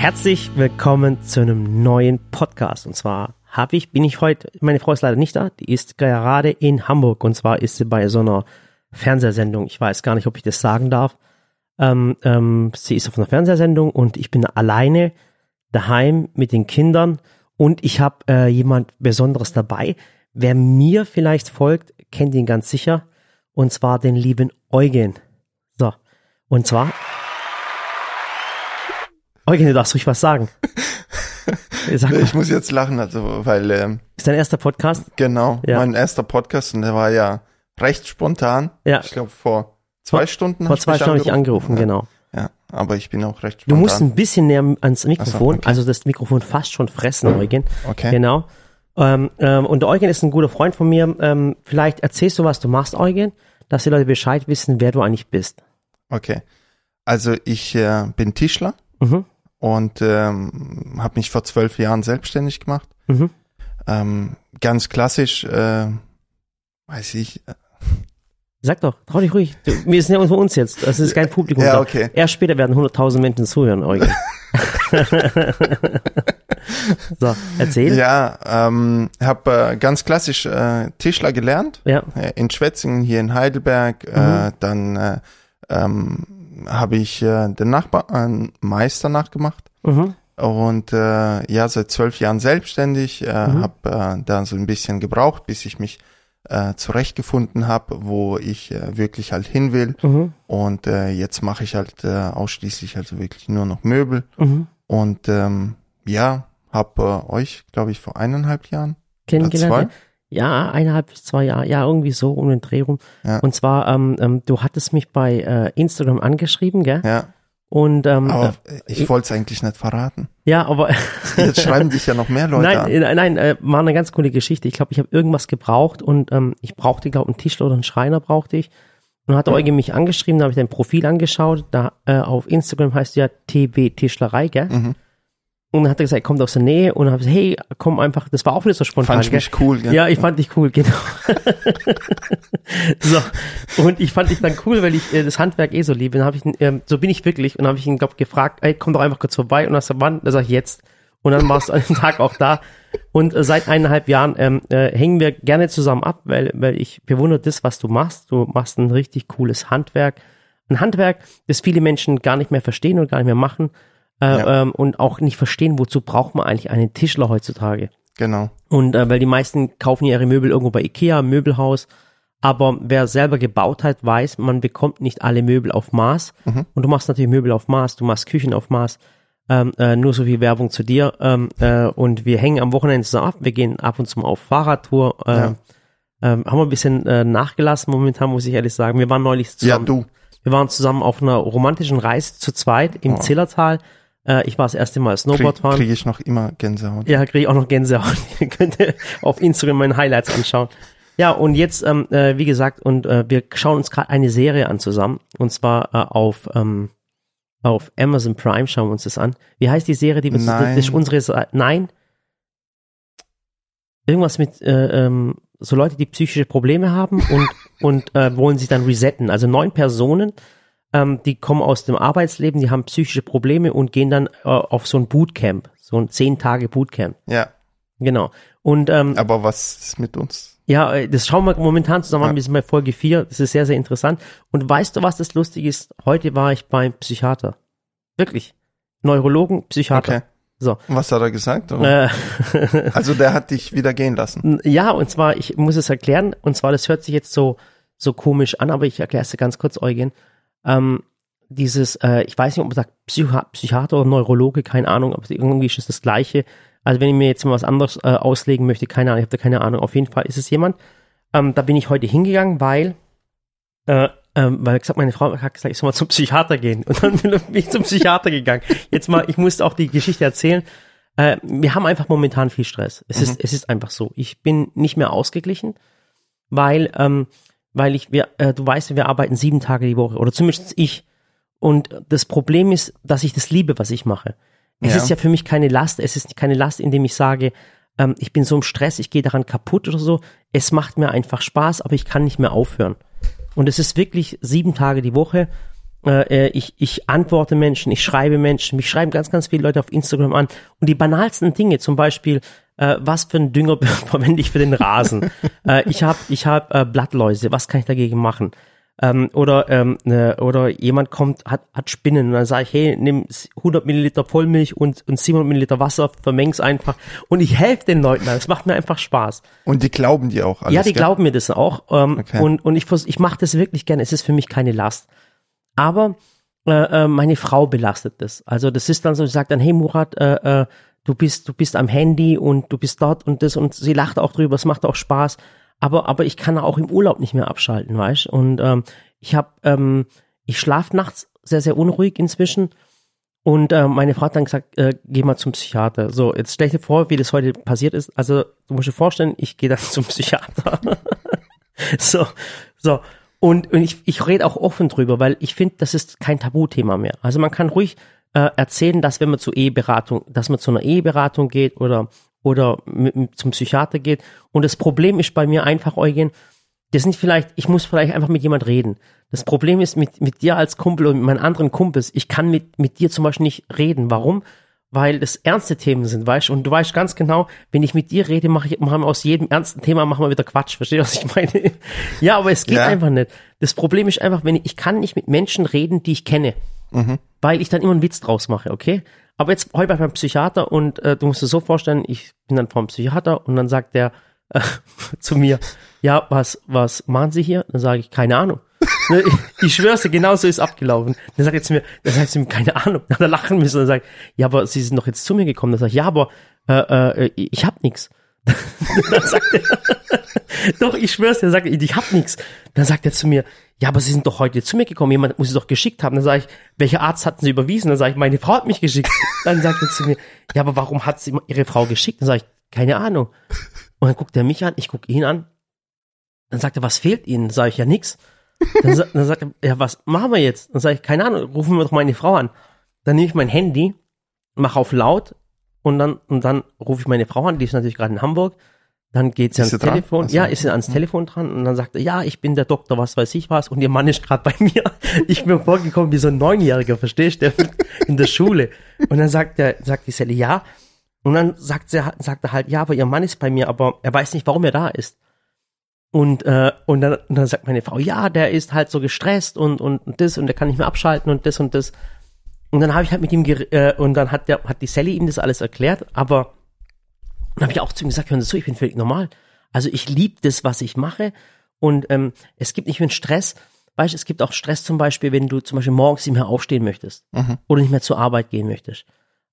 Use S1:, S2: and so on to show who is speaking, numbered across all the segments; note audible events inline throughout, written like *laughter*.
S1: Herzlich willkommen zu einem neuen Podcast. Und zwar habe ich, bin ich heute, meine Frau ist leider nicht da, die ist gerade in Hamburg und zwar ist sie bei so einer Fernsehsendung. Ich weiß gar nicht, ob ich das sagen darf. Ähm, ähm, sie ist auf einer Fernsehsendung und ich bin alleine daheim mit den Kindern und ich habe äh, jemand Besonderes dabei. Wer mir vielleicht folgt, kennt ihn ganz sicher und zwar den lieben Eugen. So, und zwar Eugen, du darfst ruhig was sagen. *laughs*
S2: Sag ich muss jetzt lachen, also weil ähm,
S1: ist dein erster Podcast?
S2: Genau, ja. mein erster Podcast und der war ja recht spontan.
S1: Ja.
S2: Ich glaube vor zwei Stunden.
S1: Vor zwei Stunden habe ich angerufen,
S2: ja.
S1: genau.
S2: Ja, aber ich bin auch recht
S1: spontan. Du musst ein bisschen näher ans Mikrofon, so, okay. also das Mikrofon fast schon fressen, Eugen.
S2: Okay.
S1: Genau. Ähm, ähm, und Eugen ist ein guter Freund von mir. Ähm, vielleicht erzählst du, was du machst, Eugen, dass die Leute Bescheid wissen, wer du eigentlich bist.
S2: Okay. Also ich äh, bin Tischler.
S1: Mhm
S2: und ähm, habe mich vor zwölf Jahren selbstständig gemacht.
S1: Mhm.
S2: Ähm, ganz klassisch, äh, weiß ich. Äh,
S1: Sag doch, trau dich ruhig. Du, wir sind ja unter uns jetzt. Das ist kein Publikum.
S2: ja, okay.
S1: Erst später werden 100.000 Menschen zuhören, Eugen. *laughs* so, erzähl.
S2: Ja, ähm, habe äh, ganz klassisch äh, Tischler gelernt.
S1: Ja.
S2: Äh, in Schwetzingen, hier in Heidelberg. Äh, mhm. Äh, dann äh, ähm, habe ich äh, den Nachbar, äh, Meister nachgemacht.
S1: Mhm.
S2: Und äh, ja, seit zwölf Jahren selbstständig, äh, mhm. habe äh, da so ein bisschen gebraucht, bis ich mich äh, zurechtgefunden habe, wo ich äh, wirklich halt hin will.
S1: Mhm.
S2: Und äh, jetzt mache ich halt äh, ausschließlich also wirklich nur noch Möbel.
S1: Mhm.
S2: Und ähm, ja, habe äh, euch, glaube ich, vor eineinhalb Jahren
S1: kennengelernt. Ja, eineinhalb bis zwei Jahre, ja, irgendwie so um den Dreh rum.
S2: Ja.
S1: Und zwar, ähm, ähm, du hattest mich bei äh, Instagram angeschrieben, gell?
S2: Ja.
S1: Und ähm,
S2: aber äh, ich wollte es eigentlich nicht verraten.
S1: Ja, aber *laughs*
S2: jetzt schreiben dich ja noch mehr Leute
S1: nein,
S2: an.
S1: Nein, nein, äh, war eine ganz coole Geschichte. Ich glaube, ich habe irgendwas gebraucht und ähm, ich brauchte, glaube einen Tischler oder einen Schreiner brauchte ich. Und dann hat Eugen mich angeschrieben, da habe ich dein Profil angeschaut. Da äh, auf Instagram heißt ja TB Tischlerei, gell?
S2: Mhm.
S1: Und dann hat er gesagt, er kommt aus der Nähe und dann habe ich gesagt, hey, komm einfach, das war auch wieder so spontan.
S2: Fand ich mich cool, gell?
S1: Ja, ich fand dich cool, genau. *laughs* so, und ich fand dich dann cool, weil ich äh, das Handwerk eh so liebe. Dann habe ich, ähm, so bin ich wirklich, und dann habe ich ihn, glaub, gefragt, ey, komm doch einfach kurz vorbei. Und dann sagt wann? Dann sag ich jetzt. Und dann warst du an dem *laughs* Tag auch da. Und äh, seit eineinhalb Jahren ähm, äh, hängen wir gerne zusammen ab, weil, weil ich bewundere das, was du machst. Du machst ein richtig cooles Handwerk. Ein Handwerk, das viele Menschen gar nicht mehr verstehen und gar nicht mehr machen äh, ja. ähm, und auch nicht verstehen, wozu braucht man eigentlich einen Tischler heutzutage.
S2: Genau.
S1: Und äh, weil die meisten kaufen ihre Möbel irgendwo bei Ikea, Möbelhaus, aber wer selber gebaut hat, weiß, man bekommt nicht alle Möbel auf Maß.
S2: Mhm.
S1: Und du machst natürlich Möbel auf Maß, du machst Küchen auf Maß. Ähm, äh, nur so viel Werbung zu dir. Ähm, äh, und wir hängen am Wochenende zusammen ab. Wir gehen ab und zu mal auf Fahrradtour. Äh, ja. ähm, haben wir ein bisschen äh, nachgelassen momentan, muss ich ehrlich sagen. Wir waren neulich zusammen.
S2: Ja, du.
S1: Wir waren zusammen auf einer romantischen Reise zu zweit im oh. Zillertal. Äh, ich war das erste Mal Snowboard fahren.
S2: Kriege ich noch immer Gänsehaut.
S1: Ja, kriege ich auch noch Gänsehaut. *laughs* Ihr könnt auf Instagram meine Highlights anschauen. Ja, und jetzt, ähm, äh, wie gesagt, und äh, wir schauen uns gerade eine Serie an zusammen. Und zwar äh, auf, ähm, auf Amazon Prime schauen wir uns das an. Wie heißt die Serie, die wir
S2: Nein.
S1: Das ist unsere Nein. Irgendwas mit äh, ähm, so Leute, die psychische Probleme haben und, und äh, wollen sich dann resetten. Also neun Personen ähm, die kommen aus dem Arbeitsleben, die haben psychische Probleme und gehen dann äh, auf so ein Bootcamp, so ein zehn Tage Bootcamp.
S2: Ja.
S1: Genau. Und ähm,
S2: aber was ist mit uns?
S1: Ja, äh, das schauen wir momentan zusammen an, wir sind bei Folge 4, das ist sehr, sehr interessant. Und weißt du, was das lustig ist? Heute war ich beim Psychiater. Wirklich. Neurologen, Psychiater.
S2: Okay.
S1: So.
S2: Was hat er gesagt?
S1: Äh, *laughs*
S2: also der hat dich wieder gehen lassen.
S1: Ja, und zwar, ich muss es erklären, und zwar, das hört sich jetzt so, so komisch an, aber ich erkläre es dir ganz kurz, Eugen ähm, dieses, äh, ich weiß nicht, ob man sagt Psycho Psychiater oder Neurologe, keine Ahnung, aber irgendwie ist es das Gleiche. Also wenn ich mir jetzt mal was anderes äh, auslegen möchte, keine Ahnung, ich habe da keine Ahnung. Auf jeden Fall ist es jemand. Ähm, da bin ich heute hingegangen, weil, äh, ähm, weil gesagt, meine Frau hat gesagt, ich soll mal zum Psychiater gehen. Und dann *laughs* bin ich zum Psychiater gegangen. Jetzt mal, ich musste auch die Geschichte erzählen. Äh, wir haben einfach momentan viel Stress. Es mhm. ist, es ist einfach so. Ich bin nicht mehr ausgeglichen, weil ähm, weil ich, wir, äh, du weißt, wir arbeiten sieben Tage die Woche oder zumindest ich. Und das Problem ist, dass ich das liebe, was ich mache. Es ja. ist ja für mich keine Last. Es ist keine Last, indem ich sage, ähm, ich bin so im Stress, ich gehe daran kaputt oder so. Es macht mir einfach Spaß, aber ich kann nicht mehr aufhören. Und es ist wirklich sieben Tage die Woche. Äh, ich, ich antworte Menschen, ich schreibe Menschen, mich schreiben ganz, ganz viele Leute auf Instagram an. Und die banalsten Dinge, zum Beispiel, äh, was für einen Dünger verwende *laughs* ich für den Rasen? äh, ich habe ich hab, äh, Blattläuse, was kann ich dagegen machen? Ähm, oder, ähm, ne, oder jemand kommt, hat, hat Spinnen und dann sage ich, hey, nimm 100 Milliliter Vollmilch und, und 700 Milliliter Wasser, vermeng's einfach und ich helfe den Leuten, das macht mir einfach Spaß.
S2: Und die glauben dir auch alles,
S1: Ja, die gell? glauben mir das auch ähm, okay. und, und ich, ich mache das wirklich gerne, es ist für mich keine Last. Aber äh, äh, meine Frau belastet das. Also das ist dann so, sie sagt dann, hey Murat, äh, äh, du bist, du bist am Handy und du bist dort und das und sie lacht auch drüber, es macht auch Spaß aber, aber ich kann auch im Urlaub nicht mehr abschalten, weißt Und ähm, ich habe, ähm, ich schlafe nachts sehr, sehr unruhig inzwischen. Und äh, meine Frau hat dann gesagt, äh, geh mal zum Psychiater. So, jetzt stell dir vor, wie das heute passiert ist. Also, du musst dir vorstellen, ich gehe dann *laughs* zum Psychiater. *laughs* so, so. Und, und ich, ich rede auch offen drüber, weil ich finde, das ist kein Tabuthema mehr. Also man kann ruhig äh, erzählen, dass wenn man zur Eheberatung, dass man zu einer Eheberatung geht oder oder mit, zum Psychiater geht. Und das Problem ist bei mir einfach, Eugen, das sind vielleicht, ich muss vielleicht einfach mit jemand reden. Das Problem ist mit, mit dir als Kumpel und mit meinen anderen Kumpels, ich kann mit, mit dir zum Beispiel nicht reden. Warum? Weil das ernste Themen sind, weißt du? Und du weißt ganz genau, wenn ich mit dir rede, mache ich, machen wir aus jedem ernsten Thema machen wir wieder Quatsch. Verstehst du, was ich meine? *laughs* ja, aber es geht ja. einfach nicht. Das Problem ist einfach, wenn ich, ich kann nicht mit Menschen reden, die ich kenne. Mhm. Weil ich dann immer einen Witz draus mache, okay? Aber jetzt heute beim Psychiater und äh, du musst dir so vorstellen, ich bin dann vom Psychiater und dann sagt der äh, *laughs* zu mir, ja, was, was machen Sie hier? Dann sage ich, keine Ahnung. Ne, ich, ich schwör's dir, genau so ist abgelaufen. Dann sagt er zu mir, dann sagt sie mir, keine Ahnung. Dann hat er lachen müssen und sagt, ja, aber Sie sind doch jetzt zu mir gekommen. Dann sage ich, ja, aber äh, äh, ich hab nix. *laughs* dann sagt er, *laughs* doch, ich schwör's dir, sagt er, ich hab nix. Dann sagt er zu mir, ja, aber Sie sind doch heute zu mir gekommen, jemand muss Sie doch geschickt haben. Dann sage ich, welcher Arzt hatten Sie überwiesen? Dann sage ich, meine Frau hat mich geschickt. *laughs* Dann sagt er zu mir, ja, aber warum hat sie Ihre Frau geschickt? Dann sage ich, keine Ahnung. Und dann guckt er mich an, ich gucke ihn an. Dann sagt er, was fehlt Ihnen? Sage ich, ja, nix. Dann, dann sagt er, ja, was machen wir jetzt? Dann sage ich, keine Ahnung, rufen wir doch meine Frau an. Dann nehme ich mein Handy, mache auf laut und dann, und dann rufe ich meine Frau an, die ist natürlich gerade in Hamburg dann geht sie ans Telefon, also, ja, ist sie ans mhm. Telefon dran und dann sagt er, ja, ich bin der Doktor, was weiß ich was und ihr Mann ist gerade bei *laughs* mir. Ich bin vorgekommen wie so ein Neunjähriger, verstehst du, in der Schule. Und dann sagt er, sagt die Sally, ja. Und dann sagt, sie, sagt er halt, ja, aber ihr Mann ist bei mir, aber er weiß nicht, warum er da ist. Und, äh, und, dann, und dann sagt meine Frau, ja, der ist halt so gestresst und, und, und das und der kann nicht mehr abschalten und das und das. Und dann habe ich halt mit ihm, äh, und dann hat, der, hat die Sally ihm das alles erklärt, aber und habe ich auch zu ihm gesagt, hören Sie zu, ich bin völlig normal. Also ich liebe das, was ich mache. Und ähm, es gibt nicht mehr Stress. Weißt du, es gibt auch Stress zum Beispiel, wenn du zum Beispiel morgens nicht mehr aufstehen möchtest mhm. oder nicht mehr zur Arbeit gehen möchtest.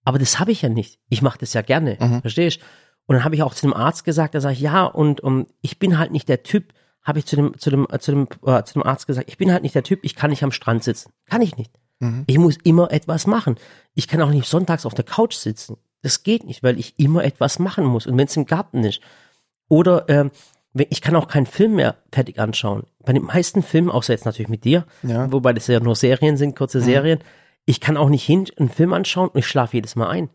S1: Aber das habe ich ja nicht. Ich mache das ja gerne. Mhm. Verstehst Und dann habe ich auch zu dem Arzt gesagt, da sage ich, ja, und um, ich bin halt nicht der Typ, habe ich zu dem, zu dem, zu dem, äh, zu dem Arzt gesagt, ich bin halt nicht der Typ, ich kann nicht am Strand sitzen. Kann ich nicht. Mhm. Ich muss immer etwas machen. Ich kann auch nicht sonntags auf der Couch sitzen. Das geht nicht, weil ich immer etwas machen muss. Und wenn es im Garten ist. Oder ähm, ich kann auch keinen Film mehr fertig anschauen. Bei den meisten Filmen, außer jetzt natürlich mit dir, ja. wobei das ja nur Serien sind, kurze mhm. Serien, ich kann auch nicht hin einen Film anschauen und ich schlafe jedes Mal ein.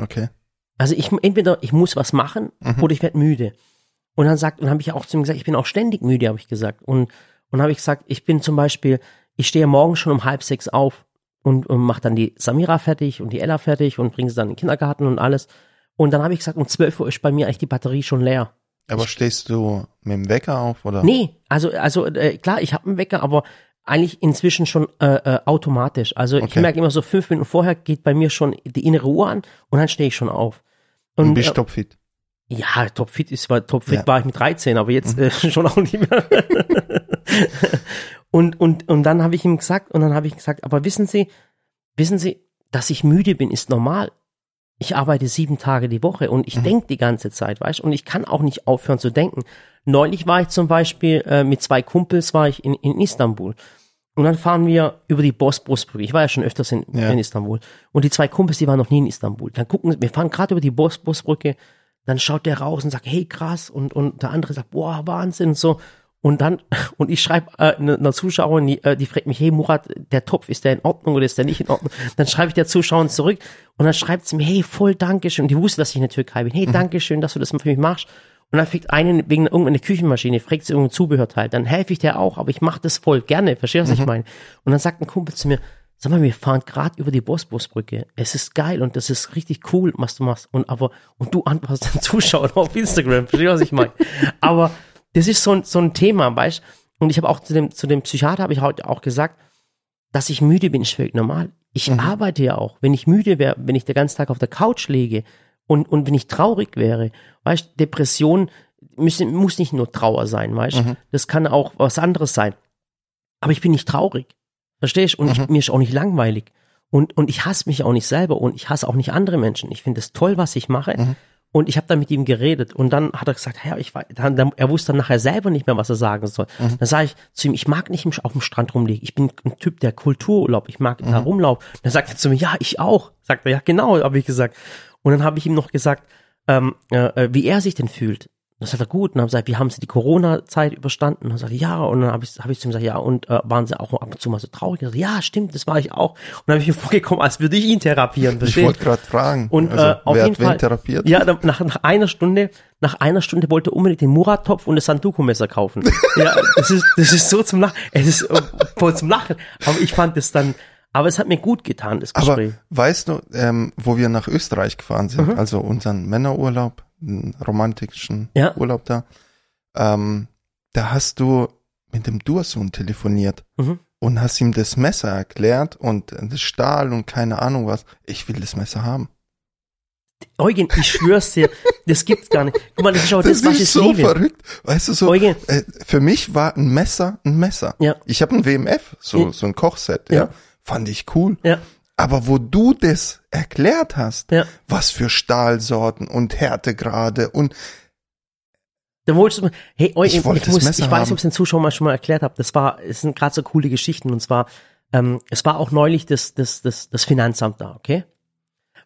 S2: Okay.
S1: Also ich entweder ich muss was machen mhm. oder ich werde müde. Und dann sagt, und habe ich auch zu ihm gesagt, ich bin auch ständig müde, habe ich gesagt. Und und habe ich gesagt, ich bin zum Beispiel, ich stehe morgen schon um halb sechs auf und, und mache dann die Samira fertig und die Ella fertig und bringe sie dann in den Kindergarten und alles. Und dann habe ich gesagt, um 12 Uhr ist bei mir eigentlich die Batterie schon leer.
S2: Aber
S1: ich,
S2: stehst du mit dem Wecker auf oder?
S1: Nee, also also äh, klar, ich habe einen Wecker, aber eigentlich inzwischen schon äh, äh, automatisch. Also okay. ich merke immer so fünf Minuten vorher geht bei mir schon die innere Uhr an und dann stehe ich schon auf.
S2: Und, und bist äh, topfit.
S1: Ja, topfit ist war topfit ja. war ich mit 13, aber jetzt mhm. äh, *laughs* schon auch nicht mehr. *laughs* Und, und, und dann habe ich ihm gesagt, und dann habe ich gesagt, aber wissen Sie, wissen Sie, dass ich müde bin, ist normal. Ich arbeite sieben Tage die Woche und ich mhm. denke die ganze Zeit, weißt Und ich kann auch nicht aufhören zu denken. Neulich war ich zum Beispiel äh, mit zwei Kumpels war ich in, in Istanbul. Und dann fahren wir über die Bosporusbrücke. Ich war ja schon öfters in, ja. in, Istanbul. Und die zwei Kumpels, die waren noch nie in Istanbul. Dann gucken, wir fahren gerade über die Bosporusbrücke. Dann schaut der raus und sagt, hey krass. Und, und der andere sagt, boah, Wahnsinn und so. Und dann, *laughs* und ich schreibe äh, einer ne Zuschauerin, die, äh, die fragt mich, hey Murat, der Topf, ist der in Ordnung oder ist der nicht in Ordnung? Dann schreibe ich der Zuschauerin zurück und dann schreibt sie mir, hey, voll Dankeschön. Und die wusste, dass ich in der Türkei bin. Hey, mhm. Dankeschön, dass du das für mich machst. Und dann fängt einen wegen irgendeiner Küchenmaschine, fragt sie irgendein Zubehörteil, dann helfe ich der auch, aber ich mache das voll gerne, verstehst du, was ich meine? Und dann sagt ein Kumpel zu mir, sag mal, wir fahren gerade über die Bosporusbrücke. Es ist geil und das ist richtig cool, was du machst. Und aber, und du antwortest *laughs* den Zuschauern auf Instagram, verstehst du, was ich meine? Aber das ist so ein, so ein Thema, weißt Und ich habe auch zu dem, zu dem Psychiater habe ich heute auch gesagt, dass ich müde bin, ist völlig normal. Ich
S2: Mhm.
S1: arbeite ja auch. Wenn ich müde wäre, wenn ich den ganzen Tag auf der Couch lege und, und wenn ich traurig wäre, weißt Depression müssen, muss nicht nur Trauer sein, weißt
S2: Mhm.
S1: Das kann auch was anderes sein. Aber ich bin nicht traurig. Verstehst Und
S2: Mhm.
S1: ich, mir ist auch nicht langweilig. Und, und ich hasse mich auch nicht selber und ich hasse auch nicht andere Menschen. Ich finde es toll, was ich mache.
S2: Mhm.
S1: Und ich habe dann mit ihm geredet und dann hat er gesagt, ja, ich weiß, dann, dann, er wusste dann nachher selber nicht mehr, was er sagen soll.
S2: Mhm.
S1: Dann sage ich zu ihm, ich mag nicht auf dem Strand rumliegen. Ich bin ein Typ der Kultururlaub. Ich mag da rumlaufen. Dann sagt er zu mir, ja, ich auch. Sagt er, ja, genau, habe ich gesagt. Und dann habe ich ihm noch gesagt, ähm, äh, wie er sich denn fühlt. Das sagt er gut. Und dann habe ich gesagt, wie haben Sie die Corona-Zeit überstanden? Und dann sagt er, ja. Und dann habe ich, hab ich zu ihm gesagt, ja. Und äh, waren Sie auch ab und zu mal so traurig? Und er sagt, ja, stimmt, das war ich auch. Und dann habe ich mir *laughs* vorgekommen, als würde ich ihn therapieren.
S2: Ich
S1: verstehst?
S2: wollte gerade fragen.
S1: Und
S2: also,
S1: äh, auf
S2: wer
S1: jeden
S2: hat wen
S1: Fall.
S2: therapiert?
S1: Ja, dann nach, nach einer Stunde, nach einer Stunde wollte er unbedingt den Murat-Topf und das Sanduku-Messer kaufen. *laughs* ja, das ist, das ist so zum Lachen. Es ist äh, voll zum Lachen. Aber ich fand es dann, aber es hat mir gut getan, das
S2: Aber
S1: Gespräch.
S2: weißt du, ähm, wo wir nach Österreich gefahren sind,
S1: Mhm.
S2: also unseren Männerurlaub, einen romantischen
S1: Ja.
S2: Urlaub da, ähm, da hast du mit dem Dursohn telefoniert
S1: Mhm.
S2: und hast ihm das Messer erklärt und das Stahl und keine Ahnung was. Ich will das Messer haben.
S1: Eugen, ich schwör's dir, das gibt's gar nicht. Guck mal, das ist auch das,
S2: Das
S1: was ich
S2: ist so
S1: liebe.
S2: verrückt. Weißt du, so,
S1: Eugen.
S2: äh, für mich war ein Messer ein Messer.
S1: Ja.
S2: Ich habe ein WMF, so, so ein Kochset, ja.
S1: Ja.
S2: Fand ich cool.
S1: Ja,
S2: Aber wo du das erklärt hast,
S1: ja.
S2: was für Stahlsorten und Härtegrade und
S1: Da wolltest du, hey, Eugen,
S2: Ich
S1: ich,
S2: wollte das
S1: muss,
S2: Messer
S1: ich weiß,
S2: haben.
S1: ob es den Zuschauern mal schon mal erklärt habe. Das war, es sind gerade so coole Geschichten. Und zwar, ähm, es war auch neulich das, das, das, das Finanzamt da, okay?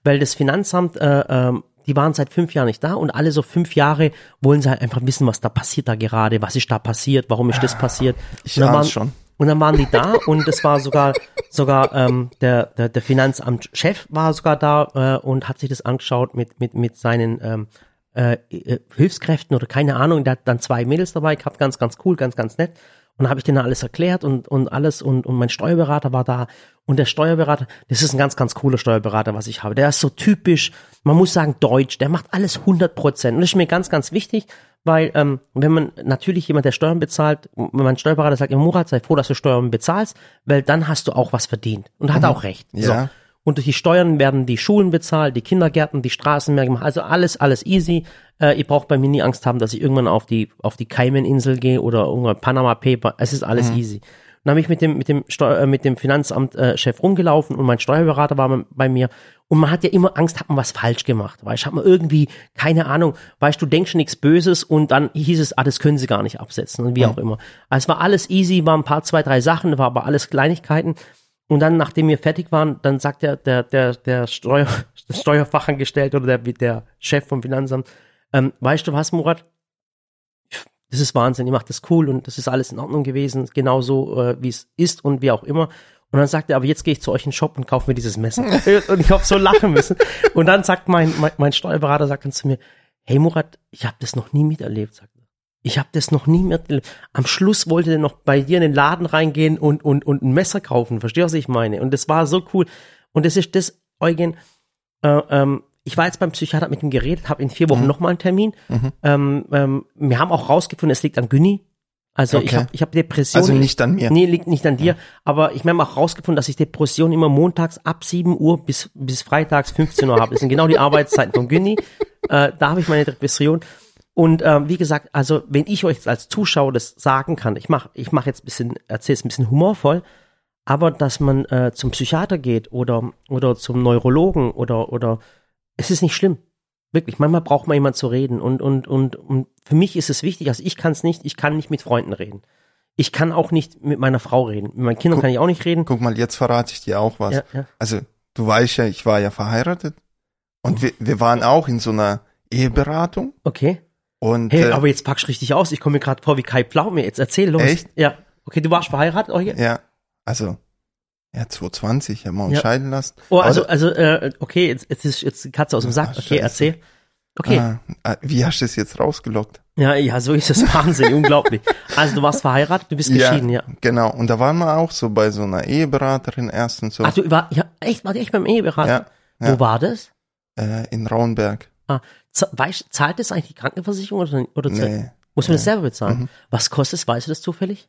S1: Weil das Finanzamt, äh, ähm, die waren seit fünf Jahren nicht da und alle so fünf Jahre wollen sie halt einfach wissen, was da passiert da gerade, was ist da passiert, warum ist das passiert.
S2: ich
S1: waren,
S2: schon.
S1: Und dann waren die da und es war sogar sogar ähm, der, der der Finanzamtchef war sogar da äh, und hat sich das angeschaut mit mit mit seinen ähm, äh, äh, Hilfskräften oder keine Ahnung. Der hat dann zwei Mädels dabei gehabt, ganz ganz cool, ganz ganz nett. Und dann habe ich denen alles erklärt und und alles und und mein Steuerberater war da und der Steuerberater, das ist ein ganz ganz cooler Steuerberater, was ich habe. Der ist so typisch, man muss sagen deutsch. Der macht alles 100 Prozent und das ist mir ganz ganz wichtig, weil ähm, wenn man natürlich jemand, der Steuern bezahlt, wenn mein Steuerberater sagt, ja, Murat, sei froh, dass du Steuern bezahlst, weil dann hast du auch was verdient. Und hat auch recht. So.
S2: Ja.
S1: Und durch die Steuern werden die Schulen bezahlt, die Kindergärten, die Straßen mehr gemacht. Also alles, alles easy. Äh, ihr braucht bei mir nie Angst haben, dass ich irgendwann auf die, auf die Cayman-Insel gehe oder irgendwann Panama Paper. Es ist alles easy. Dann habe ich mit dem, mit dem, Steu äh, mit dem Finanzamt-Chef rumgelaufen und mein Steuerberater war bei mir. Und man hat ja immer Angst, hat man was falsch gemacht. Weißt, hat man irgendwie, keine Ahnung, weißt du, denkst nichts Böses und dann hieß es, ah, das können sie gar nicht absetzen und wie auch immer. Also es war alles easy, waren ein paar, zwei, drei Sachen, war aber alles Kleinigkeiten. Und dann, nachdem wir fertig waren, dann sagt der, der, der, der Steuer, *laughs* Steuerfachangestellte oder der, der Chef vom Finanzamt, ähm, weißt du was, Murat? Das ist Wahnsinn, ihr macht das cool und das ist alles in Ordnung gewesen, genauso äh, wie es ist und wie auch immer. Und dann sagt er, aber jetzt gehe ich zu euch in den Shop und kaufe mir dieses Messer. *laughs* und ich habe so lachen müssen. Und dann sagt mein, mein, mein Steuerberater sagt dann zu mir, hey Murat, ich habe das noch nie miterlebt, sagt er. Ich habe das noch nie miterlebt. Am Schluss wollte er noch bei dir in den Laden reingehen und, und, und ein Messer kaufen. Verstehst du, was ich meine? Und das war so cool. Und das ist das, Eugen, äh, ähm, ich war jetzt beim Psychiater mit ihm geredet, habe in vier Wochen noch mal einen Termin. Ähm, ähm, wir haben auch rausgefunden, es liegt an Günni. Also ich
S2: Okay.
S1: habe ich hab Depressionen.
S2: Also nicht an mir.
S1: Nee, liegt nicht an dir. Aber ich meine, auch rausgefunden, dass ich Depressionen immer montags ab 7 Uhr bis, bis freitags 15 Uhr habe. Das sind genau die Arbeitszeiten von Günni. *laughs* Äh, da habe ich meine Depression. Und ähm, wie gesagt, also wenn ich euch jetzt als Zuschauer das sagen kann, ich mache ich mach jetzt ein bisschen, erzähle es ein bisschen humorvoll, aber dass man äh, zum Psychiater geht oder, oder zum Neurologen oder, oder es ist nicht schlimm. Wirklich, manchmal braucht man jemand zu reden. Und, und, und, und für mich ist es wichtig, also ich kann es nicht, ich kann nicht mit Freunden reden. Ich kann auch nicht mit meiner Frau reden. Mit meinen Kindern kann ich auch nicht reden.
S2: Guck mal, jetzt verrate ich dir auch was.
S1: Ja, ja.
S2: Also, du weißt ja, ich war ja verheiratet und wir, wir waren auch in so einer Eheberatung
S1: Okay.
S2: und
S1: Hey,
S2: äh,
S1: aber jetzt packst du richtig aus. Ich komme mir gerade vor wie Kai Pflaume. Jetzt erzähl los.
S2: Echt?
S1: Ja. Okay, du warst verheiratet, Eugen?
S2: ja, also ja, 2020 haben wir uns
S1: Ja.
S2: scheiden lassen.
S1: Oh, also, also, äh, okay, jetzt, jetzt ist jetzt die Katze aus dem Sack. Okay, erzähl. Okay.
S2: Ah, ah, wie hast du es jetzt rausgelockt?
S1: Ja, ja, so ist es Wahnsinn, *laughs* unglaublich. Also du warst verheiratet, du bist geschieden, ja.
S2: Genau. Und da waren wir auch so bei so einer Eheberaterin erst und so.
S1: Ach, du war, ja, echt, war echt beim Eheberater?
S2: ja,
S1: Wo
S2: ja.
S1: war das?
S2: Äh, in Rauenberg.
S1: Ah, weißt, zahlt das eigentlich die Krankenversicherung oder, oder
S2: Nee.
S1: muss man das selber bezahlen?
S2: Mhm.
S1: Was kostet es, weißt du das zufällig?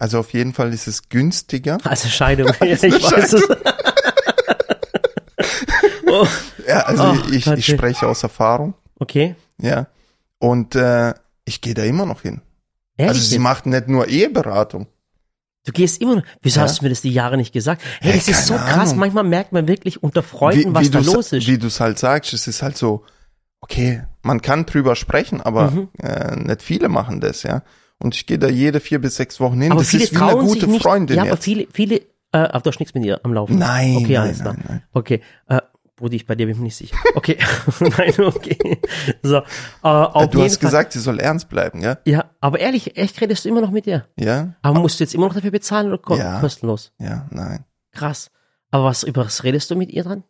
S2: Also auf jeden Fall ist es günstiger. *laughs*
S1: Also Scheidung, *laughs* ja, *laughs* ich
S2: eine
S1: weiß es. oh,
S2: Ja, also
S1: Oh,
S2: ich, ich spreche aus Erfahrung.
S1: okay,
S2: Ja. Und äh, ich gehe da immer noch hin.
S1: ehrlich
S2: also sie macht nicht nur Eheberatung.
S1: Du gehst immer noch. Wieso
S2: Ja.
S1: hast du mir das die Jahre nicht gesagt? Hey,
S2: Hey,
S1: das ist so krass.
S2: Ahnung.
S1: Manchmal merkt man wirklich unter Freunden, was da
S2: du's-
S1: los ist.
S2: Wie du es halt sagst, es ist halt so, okay, man kann drüber sprechen, aber
S1: Mhm.
S2: äh, nicht viele machen das, ja. Und ich gehe da jede vier bis sechs Wochen hin.
S1: aber
S2: das
S1: viele
S2: ist wie eine gute
S1: nicht.
S2: Freundin
S1: ja, aber
S2: jetzt.
S1: viele, viele, äh, aber du hast nichts mit ihr am Laufen.
S2: Nein,
S1: Okay,
S2: nein,
S1: alles klar.
S2: nein, nein.
S1: Okay, äh, Brudi, ich bei dir bin ich mir nicht sicher. Okay, *laughs* nein, okay. So, äh, auf
S2: du hast
S1: Fall.
S2: gesagt, sie soll ernst bleiben, ja?
S1: Ja, aber ehrlich, echt redest du immer noch mit ihr?
S2: Ja?
S1: Aber musst du jetzt immer noch dafür bezahlen oder ko-
S2: Ja.
S1: kostenlos?
S2: Ja, nein.
S1: Krass. Aber was, über was redest du mit ihr dran?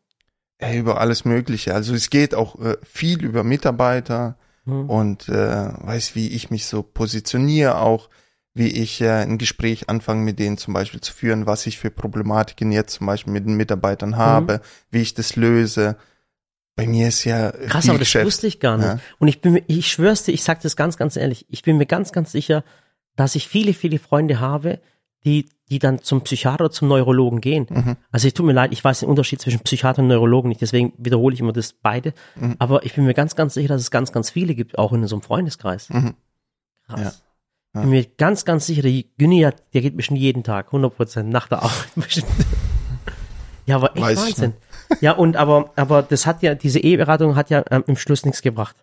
S2: Ey, über alles Mögliche. Also es geht auch äh, viel über Mitarbeiter
S1: Hm.
S2: und äh, weiß, wie ich mich so positioniere, auch wie ich äh, ein Gespräch anfange mit denen zum Beispiel zu führen, was ich für Problematiken jetzt zum Beispiel mit den Mitarbeitern habe, wie ich das löse. Bei mir ist ja
S1: Krass, aber das wusste ich gar nicht.
S2: Ja.
S1: Und ich bin mir, ich schwör's dir, ich sag das ganz, ganz ehrlich, ich bin mir ganz, ganz sicher, dass ich viele, viele Freunde habe, die, die dann zum Psychiater oder zum Neurologen gehen.
S2: Mhm.
S1: Also ich tut mir leid, ich weiß den Unterschied zwischen Psychiater und Neurologen nicht, deswegen wiederhole ich immer das beide.
S2: Mhm.
S1: Aber ich bin mir ganz, ganz sicher, dass es ganz, ganz viele gibt, auch in so einem Freundeskreis.
S2: Mhm.
S1: Krass.
S2: Ja.
S1: Ich bin mir ganz, ganz sicher, der Günni, hat- der geht bestimmt jeden Tag, 100 Prozent, nach der Arbeit *laughs* bestimmt. Ja, aber echt
S2: Weiß
S1: Wahnsinn. Ja, und aber, aber das hat ja, diese Eheberatung hat ja ähm, im Schluss nichts gebracht.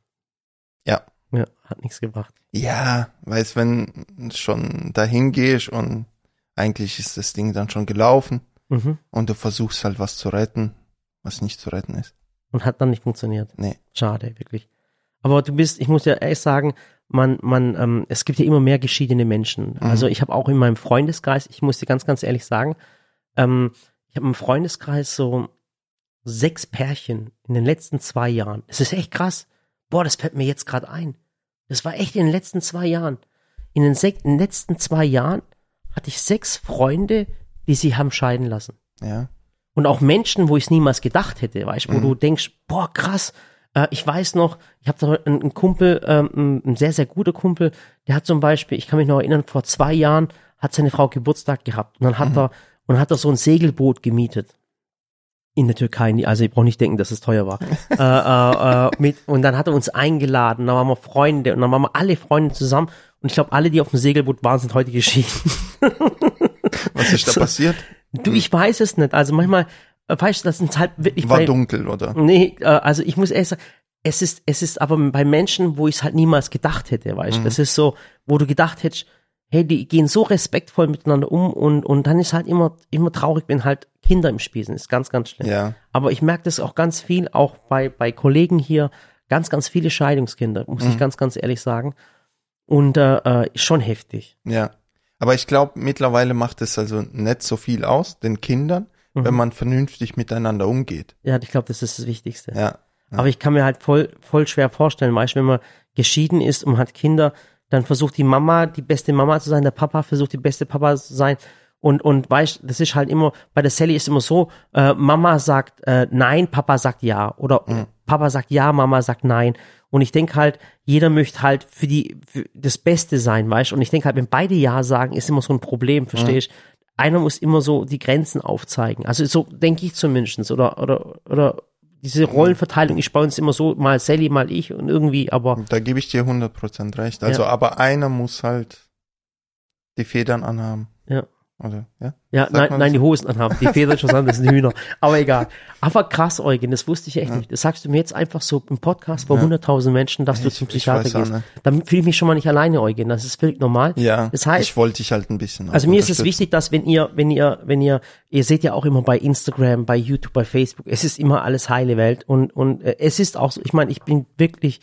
S2: Ja.
S1: Ja, hat nichts gebracht.
S2: Ja, weiß, wenn schon dahin gehst und eigentlich ist das Ding dann schon gelaufen
S1: Mhm.
S2: und du versuchst halt was zu retten, was nicht zu retten ist.
S1: Und hat dann nicht funktioniert.
S2: Nee.
S1: Schade, wirklich. Aber du bist, ich muss ja ehrlich sagen, man, man, ähm, es gibt ja immer mehr geschiedene Menschen.
S2: Mhm.
S1: Also ich habe auch in meinem Freundeskreis, ich muss dir ganz, ganz ehrlich sagen, ähm, ich habe im Freundeskreis so sechs Pärchen in den letzten zwei Jahren. Das ist echt krass. Boah, das fällt mir jetzt gerade ein. Das war echt in den letzten zwei Jahren. In den, in den letzten zwei Jahren hatte ich sechs Freunde, die sie haben scheiden lassen.
S2: Ja.
S1: Und auch Menschen, wo ich es niemals gedacht hätte, weißt du, wo
S2: Mhm.
S1: du denkst, boah, krass, äh, ich weiß noch, ich habe da einen, einen Kumpel, ähm, ein- sehr, sehr guter Kumpel, der hat zum Beispiel, ich kann mich noch erinnern, vor zwei Jahren hat seine Frau Geburtstag gehabt und dann hat
S2: Mhm.
S1: er, und dann hat er so ein Segelboot gemietet. In der Türkei, also ich brauche nicht denken, dass es teuer war. *laughs* äh, äh, äh, mit, und dann hat er uns eingeladen, dann waren wir Freunde und dann waren wir alle Freunde zusammen und ich glaube, alle, die auf dem Segelboot waren, sind heute geschieden. *laughs*
S2: Was ist da
S1: So.
S2: passiert?
S1: Du, ich weiß es nicht. Also manchmal, äh, weißt du, das sind halt wirklich
S2: War
S1: bei,
S2: dunkel, oder?
S1: Nee, äh, also ich muss ehrlich sagen, es ist, es ist aber bei Menschen, wo ich es halt niemals gedacht hätte, weißt du.
S2: Mhm.
S1: Das ist so, wo du gedacht hättest, hey, die gehen so respektvoll miteinander um und, und dann ist halt immer, immer traurig, wenn halt Kinder im Spiel sind. ist ganz, ganz schlimm.
S2: Ja.
S1: Aber ich merke das auch ganz viel, auch bei, bei Kollegen hier, ganz, ganz viele Scheidungskinder, muss ich
S2: Mhm.
S1: ganz, ganz ehrlich sagen. Und äh, äh, schon heftig.
S2: Ja. Aber ich glaube, mittlerweile macht es also nicht so viel aus, den Kindern,
S1: Mhm.
S2: wenn man vernünftig miteinander umgeht.
S1: Ja, ich glaube, das ist das Wichtigste.
S2: Ja.
S1: Aber ich kann mir halt voll, voll schwer vorstellen, weißt du, wenn man geschieden ist und hat Kinder, dann versucht die Mama die beste Mama zu sein, der Papa versucht die beste Papa zu sein. Und, und weißt, das ist halt immer, bei der Sally ist immer so, äh, Mama sagt äh, nein, Papa sagt ja. Oder Papa sagt ja, Mama sagt nein. Und ich denke halt, jeder möchte halt für die für das Beste sein, weißt du? Und ich denke halt, wenn beide Ja sagen, ist immer so ein Problem, verstehst Einer muss immer so die Grenzen aufzeigen. Also so denke ich zumindest. Oder, oder, oder diese Rollenverteilung ist bei uns immer so, mal Sally, mal ich und irgendwie, aber
S2: Da gebe ich dir 100% recht. Also,
S1: Ja.
S2: aber einer muss halt die Federn anhaben.
S1: Ja.
S2: Oder, ja?
S1: ja,
S2: Sagt
S1: nein, nein, die Hosen anhaben. Die *laughs* Federn schon an, das sind Hühner. Aber egal. Aber krass, Eugen, das wusste ich echt nicht. Das sagst du mir jetzt einfach so im Podcast vor
S2: Ja.
S1: 100.000 Menschen, dass du
S2: Ich-
S1: zum
S2: ich
S1: Psychiater
S2: weiß auch
S1: gehst.
S2: nicht.
S1: Dann fühle ich mich schon mal nicht alleine, Eugen. Das ist völlig normal.
S2: Ja,
S1: Das heißt-
S2: ich wollte dich halt ein bisschen
S1: Also mir ist es wichtig, dass wenn ihr, wenn ihr, wenn ihr, ihr seht ja auch immer bei Instagram, bei YouTube, bei Facebook, es ist immer alles heile Welt und und äh, es ist auch so. Ich meine, ich bin wirklich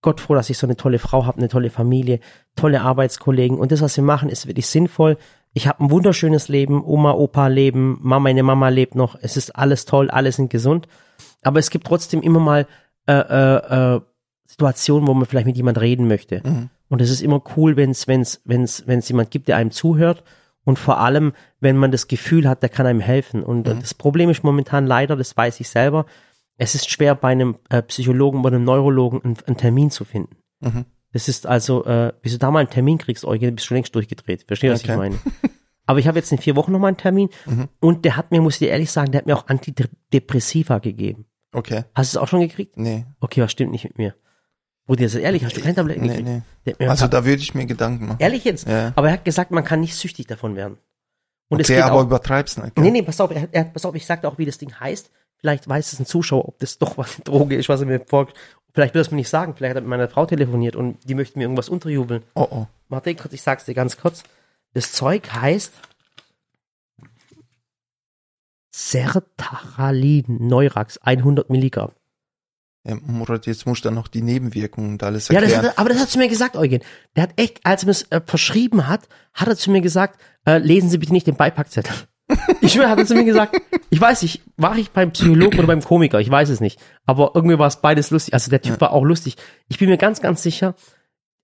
S1: Gott froh, dass ich so eine tolle Frau habe, eine tolle Familie, tolle Arbeitskollegen und das, was wir machen, ist wirklich sinnvoll. Ich habe ein wunderschönes Leben, Oma, Opa leben, Mama, meine Mama lebt noch. Es ist alles toll, alle sind gesund Aber es gibt trotzdem immer mal äh, äh, äh, Situationen, wo man vielleicht mit jemand reden möchte.
S2: Mhm.
S1: Und es ist immer cool, wenn es wenn's, wenn's, wenn's jemand gibt, der einem zuhört und vor allem, wenn man das Gefühl hat, der kann einem helfen. Und
S2: Mhm.
S1: das Problem ist momentan leider, das weiß ich selber, es ist schwer bei einem äh, Psychologen, bei einem Neurologen einen, einen Termin zu finden.
S2: Mhm.
S1: Das ist also, äh, bis du da mal einen Termin kriegst, Eugen, bist du schon längst durchgedreht. Verstehst du, was
S2: Okay.
S1: ich meine? *laughs* Aber ich habe jetzt in vier Wochen nochmal einen Termin
S2: Mhm.
S1: und der hat mir, muss ich dir ehrlich sagen, der hat mir auch Antidepressiva gegeben.
S2: Okay.
S1: Hast du es auch schon gekriegt?
S2: Nee.
S1: Okay, was stimmt nicht mit mir? Bruder, das ist ehrlich, hast du keine Tabletten
S2: Nee,
S1: gekriegt?
S2: nee.
S1: Mir
S2: Also da würde ich mir Gedanken machen.
S1: ehrlich jetzt?
S2: Ja.
S1: Aber er hat gesagt, man kann nicht süchtig davon werden. Und es
S2: Okay,
S1: geht
S2: aber
S1: auch,
S2: übertreib's nicht.
S1: nee,
S2: gell?
S1: nee, pass auf, er, er, pass auf, ich sagte auch, wie das Ding heißt. Vielleicht weiß es ein Zuschauer, ob das doch was *laughs* Droge ist, was er mir folgt. Vielleicht will er es mir nicht sagen. Vielleicht hat er mit meiner Frau telefoniert und die möchte mir irgendwas unterjubeln.
S2: Oh, oh.
S1: Warte kurz, ich sag's dir ganz kurz. Das Zeug heißt Sertralin Neurax 100 Milligramm.
S2: Ja, Murat, jetzt musst du dann noch die Nebenwirkungen und alles
S1: Ja, das
S2: erklären.
S1: hat, er- aber das hat zu mir gesagt, Eugen. Der hat echt, als er mir es äh, verschrieben hat, hat er zu mir gesagt, äh, lesen Sie bitte nicht den Beipackzettel. *laughs* Ich schwöre, hat er zu mir gesagt, ich weiß nicht, war ich beim Psychologen oder beim Komiker, ich weiß es nicht. Aber irgendwie war es beides lustig. Also der Typ war auch lustig. Ich bin mir ganz, ganz sicher,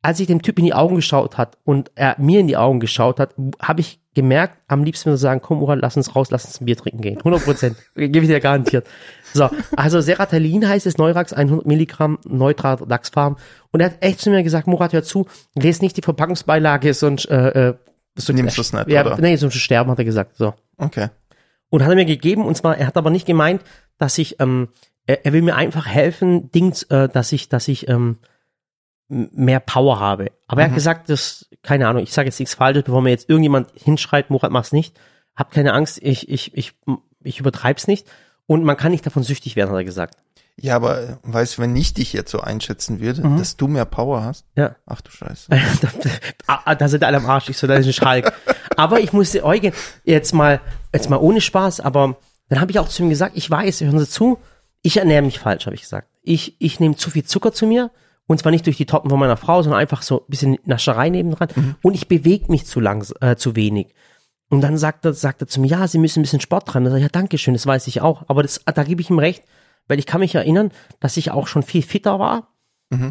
S1: als ich dem Typ in die Augen geschaut hat und er mir in die Augen geschaut hat, habe ich gemerkt, am liebsten würde ich sagen, komm, Murat, lass uns raus, lass uns ein Bier trinken gehen. 100 Prozent. *laughs* Gebe ich dir garantiert. So, also Sertralin heißt es, Neurax 100 Milligramm, neutral Lachsfarben. Und er hat echt zu mir gesagt, Murat, hör zu, lese nicht die Verpackungsbeilage, sonst, äh, äh, so,
S2: Nimmst du's nicht,
S1: ja,
S2: oder?
S1: Nee, sonst sterben, hat er gesagt. So.
S2: Okay.
S1: Und hat er mir gegeben, und zwar, er hat aber nicht gemeint, dass ich, ähm, er, er will mir einfach helfen, Dings, äh, dass ich, dass ich ähm, mehr Power habe. Aber er hat gesagt, das, keine Ahnung, ich sage jetzt nichts Falsches, bevor mir jetzt irgendjemand hinschreit, Murat, mach's nicht. Hab keine Angst, ich, ich, ich, ich übertreib's nicht. Und man kann nicht davon süchtig werden, hat er gesagt.
S2: Ja, aber äh, weißt du, wenn ich dich jetzt so einschätzen würde,
S1: Mhm.
S2: dass du mehr Power hast?
S1: Ja.
S2: Ach du Scheiße. *laughs*
S1: Ah, da sind alle am Arsch, ich so, da ist ein Schalk. Aber ich musste Eugen jetzt mal, jetzt mal ohne Spaß, aber dann habe ich auch zu ihm gesagt, ich weiß, hören Sie zu, ich ernähre mich falsch, habe ich gesagt. Ich, ich nehme zu viel Zucker zu mir und zwar nicht durch die Toppen von meiner Frau, sondern einfach so ein bisschen Nascherei nebendran und ich bewege mich zu lang, äh, zu wenig. Und dann sagt er, sagt er zu mir, ja, Sie müssen ein bisschen Sport dran. Da sag ich, ja, danke schön, das weiß ich auch. Aber das, da gebe ich ihm recht, weil ich kann mich erinnern, dass ich auch schon viel fitter war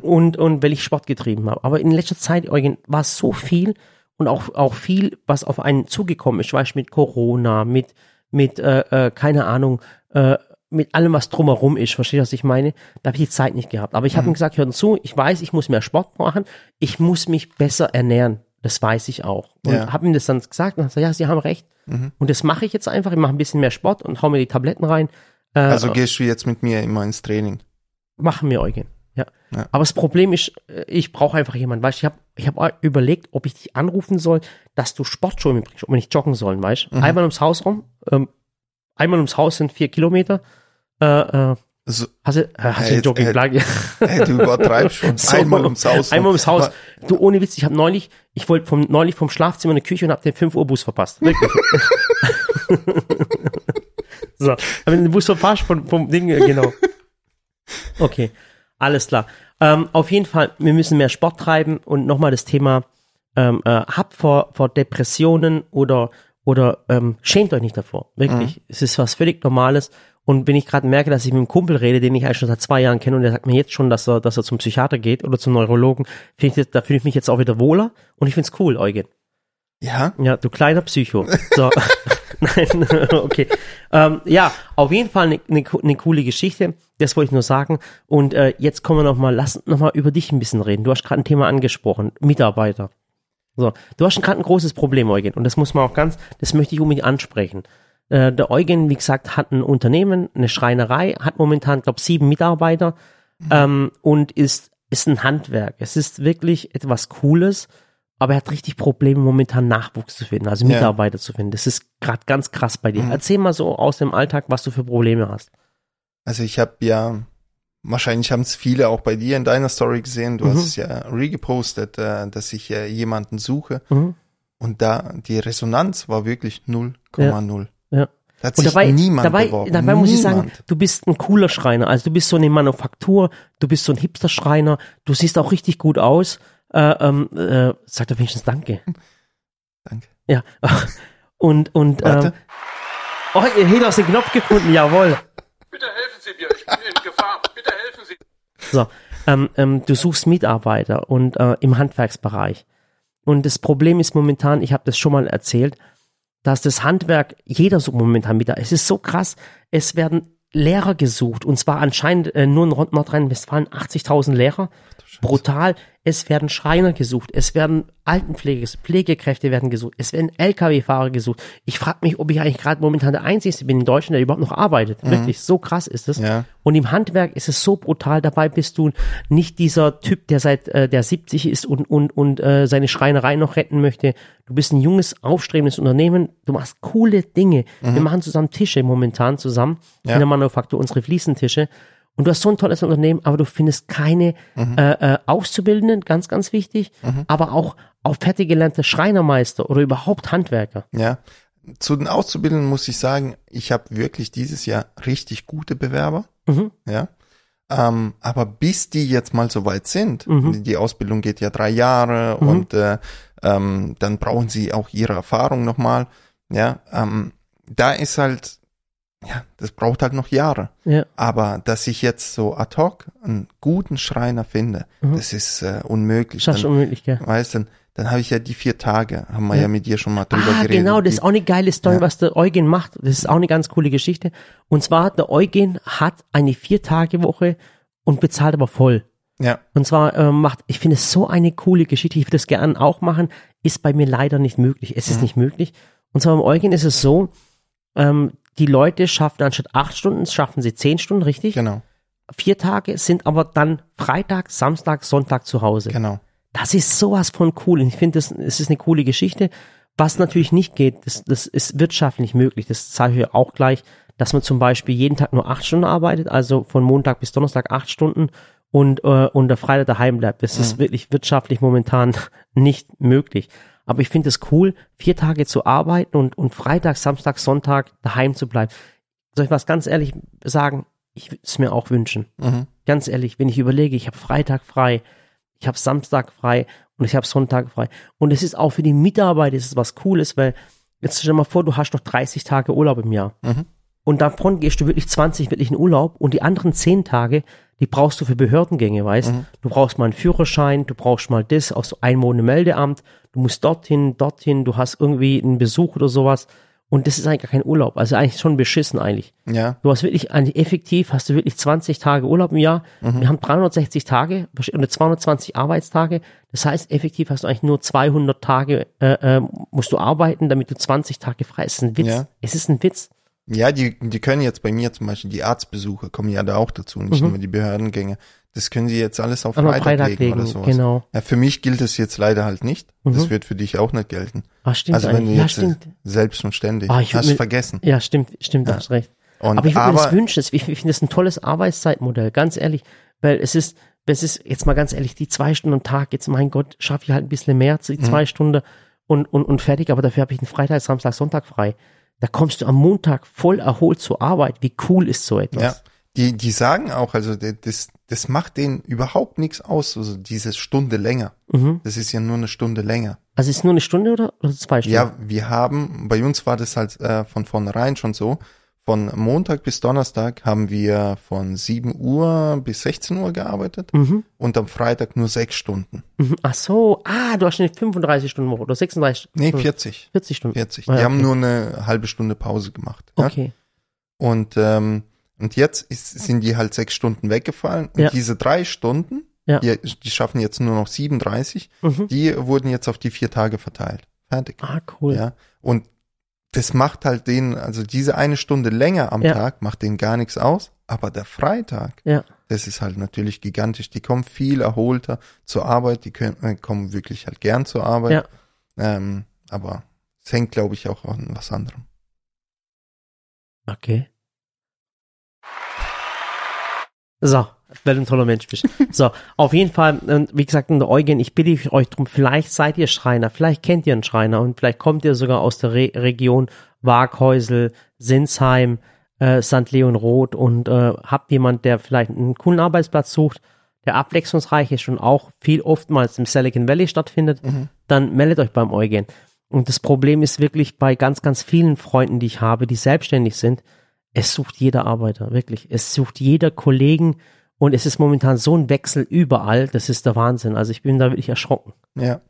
S1: und, und weil ich Sport getrieben habe. Aber in letzter Zeit, Eugen, war es so viel und auch, auch viel, was auf einen zugekommen ist. Weißt du, mit Corona, mit, mit äh, äh, keine Ahnung, äh, mit allem, was drumherum ist. Verstehst du, was ich meine? Da habe ich die Zeit nicht gehabt. Aber ich habe ihm gesagt, hören zu, ich weiß, ich muss mehr Sport machen, ich muss mich besser ernähren. Das weiß ich auch. Und
S2: Ja.
S1: habe ihm das dann gesagt und gesagt, ja, Sie haben recht. Und das mache ich jetzt einfach. Ich mache ein bisschen mehr Sport und hau mir die Tabletten rein. Äh,
S2: Also gehst du jetzt mit mir immer ins Training.
S1: machen wir Eugen. Ja.
S2: Ja.
S1: Aber das Problem ist, äh, ich brauche einfach jemanden, weißt du, ich habe ich hab überlegt, ob ich dich anrufen soll, dass du Sportschuhe mitbringst, ob wir nicht joggen sollen, weißt du? Einmal ums Haus rum, ähm, einmal ums Haus sind vier Kilometer. Äh, äh,
S2: Also,
S1: hast du, äh, hast du
S2: Hey,
S1: den
S2: jetzt,
S1: Jogging
S2: äh, hey, du übertreibst schon. *laughs*
S1: So,
S2: Einmal ums Haus.
S1: Einmal ums Haus. Du, ohne Witz, ich habe neulich, ich wollte vom, neulich vom Schlafzimmer in die Küche und habe den 5 Uhr Bus verpasst. Wirklich. *laughs* so, habe den Bus verpasst vom, vom Ding, äh, genau. Okay, alles klar. Ähm, auf jeden Fall, wir müssen mehr Sport treiben und nochmal das Thema, ähm, äh, habt vor, vor Depressionen oder, oder ähm, schämt euch nicht davor. Wirklich. Es ist was völlig Normales. Und wenn ich gerade merke, dass ich mit einem Kumpel rede, den ich eigentlich schon seit zwei Jahren kenne und der sagt mir jetzt schon, dass er, dass er zum Psychiater geht oder zum Neurologen, find ich, da fühle ich mich jetzt auch wieder wohler und ich find's cool, Eugen.
S2: Ja?
S1: Ja, du kleiner Psycho. So. *laughs* *laughs* Nein, *laughs* okay. Ähm, ja, auf jeden Fall eine ne, ne coole Geschichte. Das wollte ich nur sagen. Und äh, jetzt kommen wir noch mal, lass noch mal über dich ein bisschen reden. Du hast gerade ein Thema angesprochen, Mitarbeiter. So, du hast gerade ein großes Problem, Eugen. Und das muss man auch ganz, das möchte ich unbedingt ansprechen. Äh, der Eugen, wie gesagt, hat ein Unternehmen, eine Schreinerei, hat momentan, glaube sieben Mitarbeiter ähm, und ist, ist ein Handwerk. Es ist wirklich etwas Cooles, aber er hat richtig Probleme, momentan Nachwuchs zu finden, also
S2: Ja.
S1: Mitarbeiter zu finden. Das ist gerade ganz krass bei dir. Erzähl mal so aus dem Alltag, was du für Probleme hast.
S2: Also ich habe ja, wahrscheinlich haben es viele auch bei dir in deiner Story gesehen, du
S1: Mhm.
S2: hast es ja regepostet, äh, dass ich äh, jemanden suche.
S1: Mhm.
S2: Und da, die Resonanz war wirklich 0,0.
S1: Ja.
S2: Da hat
S1: Und
S2: sich
S1: dabei,
S2: niemand
S1: dabei,
S2: beworben.
S1: dabei muss ich sagen,
S2: Niemand.
S1: du bist ein cooler Schreiner. Also du bist so eine Manufaktur, du bist so ein Hipster-Schreiner, du siehst auch richtig gut aus. Äh, ähm, äh, sag doch wenigstens Danke. *laughs*
S2: Danke.
S1: Ja. *laughs* Und, und,
S2: Warte.
S1: ähm, oh, ihr habt aus den Knopf gefunden, jawohl.
S3: Bitte helfen Sie mir, ich bin in Gefahr. Bitte helfen Sie.
S1: So, ähm, ähm, du suchst Mitarbeiter und äh, im Handwerksbereich. Und das Problem ist momentan, ich habe das schon mal erzählt, dass das Handwerk, jeder sucht momentan Mitarbeiter. Es ist so krass, es werden Lehrer gesucht und zwar anscheinend äh, nur in Nordrhein-Westfalen 80.000 Lehrer. Brutal. Es werden Schreiner gesucht, es werden Altenpflege, Pflegekräfte werden gesucht, es werden Lkw-Fahrer gesucht. Ich frage mich, ob ich eigentlich gerade momentan der Einzige bin in Deutschland, der überhaupt noch arbeitet. Wirklich, so krass ist es.
S2: Ja.
S1: Und im Handwerk ist es so brutal. Dabei bist du nicht dieser Typ, der seit äh, der 70 ist und und und äh, seine Schreinerei noch retten möchte. Du bist ein junges, aufstrebendes Unternehmen. Du machst coole Dinge. Wir machen zusammen Tische momentan zusammen
S2: Ja.
S1: in der Manufaktur unsere Fliesentische. Und du hast so ein tolles Unternehmen, aber du findest keine äh, äh, Auszubildenden, ganz, ganz wichtig, aber auch auf fertig gelernte Schreinermeister oder überhaupt Handwerker.
S2: Ja. Zu den Auszubildenden muss ich sagen, ich habe wirklich dieses Jahr richtig gute Bewerber.
S1: Mhm.
S2: Ja. Ähm, aber bis die jetzt mal so weit sind,
S1: Mhm.
S2: die- Ausbildung geht ja drei Jahre und äh, ähm, dann brauchen sie auch ihre Erfahrung nochmal. Ja, ähm, da ist halt, ja, das braucht halt noch Jahre.
S1: Ja.
S2: Aber dass ich jetzt so ad hoc einen guten Schreiner finde, das ist äh, unmöglich.
S1: Das ist
S2: Dann,
S1: unmöglich, gell?
S2: weißt du, dann habe ich ja die vier Tage, haben wir ja, mit dir schon mal drüber
S1: Ah,
S2: geredet.
S1: genau, das ist auch eine geile Story,
S2: Ja.
S1: was der Eugen macht. Das ist auch eine ganz coole Geschichte. Und zwar, der Eugen hat eine Vier-Tage-Woche und bezahlt aber voll.
S2: ja,
S1: Und zwar ähm, macht, ich finde es so eine coole Geschichte, ich würde das gerne auch machen, ist bei mir leider nicht möglich. Es ist nicht möglich. Und zwar beim Eugen ist es so, ähm, die Leute schaffen anstatt acht Stunden, schaffen sie zehn Stunden, richtig?
S2: genau,
S1: Vier Tage sind aber dann Freitag, Samstag, Sonntag zu Hause.
S2: genau.
S1: Das ist sowas von cool. Ich finde, das, es ist eine coole Geschichte. Was natürlich nicht geht, das, das ist wirtschaftlich möglich. Das zeige ich euch auch gleich, dass man zum Beispiel jeden Tag nur acht Stunden arbeitet, also von Montag bis Donnerstag acht Stunden und, äh, und der Freitag daheim bleibt. Das ist wirklich wirtschaftlich momentan *laughs* nicht möglich. Aber ich finde es cool, vier Tage zu arbeiten und, und Freitag, Samstag, Sonntag daheim zu bleiben. Soll ich was ganz ehrlich sagen? Ich würde es mir auch wünschen.
S2: Mhm.
S1: Ganz ehrlich, wenn ich überlege, ich habe Freitag frei, ich habe Samstag frei und ich habe Sonntag frei. Und es ist auch für die Mitarbeiter ist es was Cooles, weil jetzt stell dir mal vor, du hast noch 30 Tage Urlaub im Jahr.
S2: Mhm.
S1: Und davon gehst du wirklich 20 wirklich in Urlaub und die anderen 10 Tage, die brauchst du für Behördengänge, weißt? Du brauchst mal einen Führerschein, du brauchst mal das aus so einem Monat Meldeamt, du musst dorthin, dorthin, du hast irgendwie einen Besuch oder sowas. Und das ist eigentlich gar kein Urlaub. Also eigentlich schon beschissen eigentlich.
S2: Ja,
S1: Du hast wirklich, eigentlich effektiv hast du wirklich 20 Tage Urlaub im Jahr. Wir haben 360 Tage und 220 Arbeitstage. Das heißt, effektiv hast du eigentlich nur 200 Tage, äh, äh, musst du arbeiten, damit du 20 Tage frei. Es ist ein Witz.
S2: Ja.
S1: Es ist ein Witz.
S2: Ja, die, die können jetzt bei mir zum Beispiel die Arztbesuche kommen ja da auch dazu, nicht nur die Behördengänge. Das können sie jetzt alles auf Freitag,
S1: Freitag
S2: legen,
S1: legen,
S2: oder sowas.
S1: genau.
S2: Ja, für mich gilt das jetzt leider halt nicht. Das wird für dich auch nicht gelten.
S1: Ah, stimmt
S2: also wenn du.
S1: Ja,
S2: jetzt
S1: stimmt.
S2: selbst und ständig
S1: Ah,
S2: hast
S1: mir-
S2: vergessen.
S1: Ja, stimmt, stimmt, du hast recht.
S2: Und,
S1: aber ich würde mir das wünschen. Ich, ich finde das ein tolles Arbeitszeitmodell, ganz ehrlich. Weil es ist, es ist, jetzt mal ganz ehrlich, die zwei Stunden am Tag, jetzt mein Gott, schaffe ich halt ein bisschen mehr, die
S2: Mhm.
S1: zwei Stunden und, und, und fertig, aber dafür habe ich einen Freitag, Samstag, Sonntag frei. Da kommst du am Montag voll erholt zur Arbeit. Wie cool ist so etwas?
S2: Ja, die, die sagen auch, also das, das macht denen überhaupt nichts aus, also diese Stunde länger.
S1: Mhm.
S2: Das ist ja nur eine Stunde länger.
S1: Also ist es nur eine Stunde oder, oder zwei Stunden?
S2: Ja, wir haben, bei uns war das halt äh, von vornherein schon so, von Montag bis Donnerstag haben wir von 7 Uhr bis 16 Uhr gearbeitet
S1: Mhm.
S2: und am Freitag nur sechs Stunden.
S1: Mhm. Ach so, ah, du hast eine 35 Stunden Woche oder 36
S2: Nee,
S1: Stunden.
S2: 40.
S1: 40 Stunden.
S2: 40.
S1: Ah,
S2: Die
S1: ja,
S2: haben
S1: okay.
S2: nur eine halbe Stunde Pause gemacht. Ja?
S1: Okay.
S2: Und, ähm, und jetzt ist, sind die halt sechs Stunden weggefallen. Und
S1: Ja.
S2: diese drei Stunden,
S1: Ja.
S2: die, die schaffen jetzt nur noch 37,
S1: Mhm.
S2: die wurden jetzt auf die vier Tage verteilt. Fertig.
S1: Ah, cool.
S2: Ja. Und das macht halt denen, also diese eine Stunde länger am
S1: Ja.
S2: Tag macht denen gar nichts aus. Aber der Freitag,
S1: Ja.
S2: das ist halt natürlich gigantisch. Die kommen viel erholter zur Arbeit, die können, äh, kommen wirklich halt gern zur Arbeit.
S1: Ja.
S2: Ähm, aber es hängt, glaube ich, auch an was anderem.
S1: Okay. So, weil du ein toller Mensch bist. *laughs* So, auf jeden Fall, und wie gesagt, der Eugen, ich bitte euch drum, vielleicht seid ihr Schreiner, vielleicht kennt ihr einen Schreiner und vielleicht kommt ihr sogar aus der Re Region Waghäusel, Sinsheim, äh, St. Leon Roth und äh, habt jemand, der vielleicht einen coolen Arbeitsplatz sucht, der abwechslungsreich ist und auch viel oftmals im Silicon Valley stattfindet, dann meldet euch beim Eugen. Und das Problem ist wirklich bei ganz, ganz vielen Freunden, die ich habe, die selbstständig sind, es sucht jeder Arbeiter, wirklich. Es sucht jeder Kollegen und es ist momentan so ein Wechsel überall, das ist der Wahnsinn. Also ich bin da wirklich erschrocken.
S2: Ja.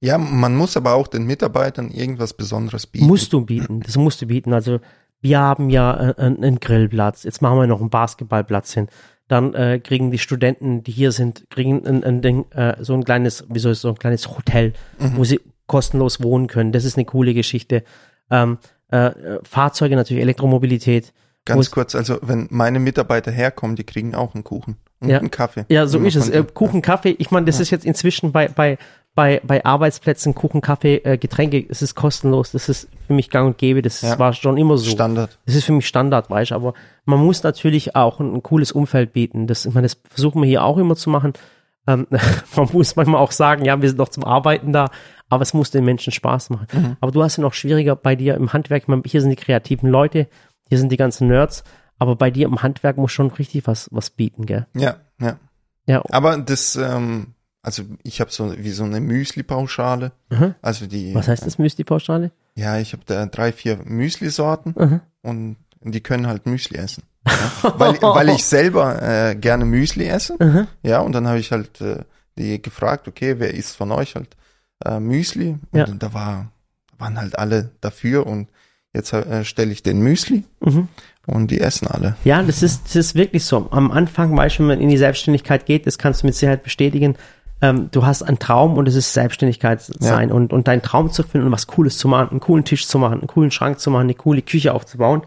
S2: Ja, man muss aber auch den Mitarbeitern irgendwas Besonderes bieten.
S1: Musst du bieten, das musst du bieten. Also wir haben ja äh, einen, einen Grillplatz, jetzt machen wir noch einen Basketballplatz hin. Dann äh, kriegen die Studenten, die hier sind, kriegen ein, ein Ding, äh, so ein kleines, wie soll ich so ein kleines Hotel, wo sie kostenlos wohnen können. Das ist eine coole Geschichte. Ähm, äh, äh, Fahrzeuge natürlich, Elektromobilität.
S2: Ganz kurz, also wenn meine Mitarbeiter herkommen, die kriegen auch einen Kuchen und
S1: Ja.
S2: einen Kaffee.
S1: Ja, so ist es. Äh, Kuchen, Kaffee, ich meine, das ist jetzt inzwischen bei, bei, bei, bei Arbeitsplätzen Kuchen, Kaffee, äh, Getränke, es ist kostenlos, das ist für mich gang und gäbe, das
S2: Ja.
S1: war schon immer so.
S2: Standard.
S1: Das ist für mich Standard, weißt du, aber man muss natürlich auch ein, ein cooles Umfeld bieten. Das, ich meine, das versuchen wir hier auch immer zu machen. Ähm, *laughs* man muss manchmal auch sagen, ja, wir sind doch zum Arbeiten da, aber es muss den Menschen Spaß machen.
S2: Mhm.
S1: Aber du hast ja noch schwieriger bei dir im Handwerk. Meine, hier sind die kreativen Leute, hier sind die ganzen Nerds, aber bei dir im Handwerk muss schon richtig was, was bieten, gell?
S2: Ja, ja.
S1: Ja,
S2: Aber das, ähm, also ich habe so wie so eine Müsli-Pauschale.
S1: Mhm.
S2: Also die.
S1: was heißt das, Müsli-Pauschale?
S2: Ja, ich habe da drei, vier Müsli-Sorten
S1: Mhm.
S2: und die können halt Müsli essen. Ja? weil, weil ich selber äh, gerne Müsli esse.
S1: Mhm.
S2: Ja, und dann habe ich halt äh, die gefragt, okay, wer isst von euch halt äh, Müsli? Und
S1: Ja.
S2: da war, waren halt alle dafür und jetzt äh, stelle ich den Müsli
S1: Mhm.
S2: und die essen alle.
S1: Ja, das ist, das ist wirklich so. Am Anfang, weißt du, wenn man in die Selbstständigkeit geht, das kannst du mit Sicherheit bestätigen, ähm, du hast einen Traum und es ist Selbstständigkeit sein und, und deinen Traum zu finden und was Cooles zu machen, einen coolen Tisch zu machen, einen coolen Schrank zu machen, eine coole Küche aufzubauen.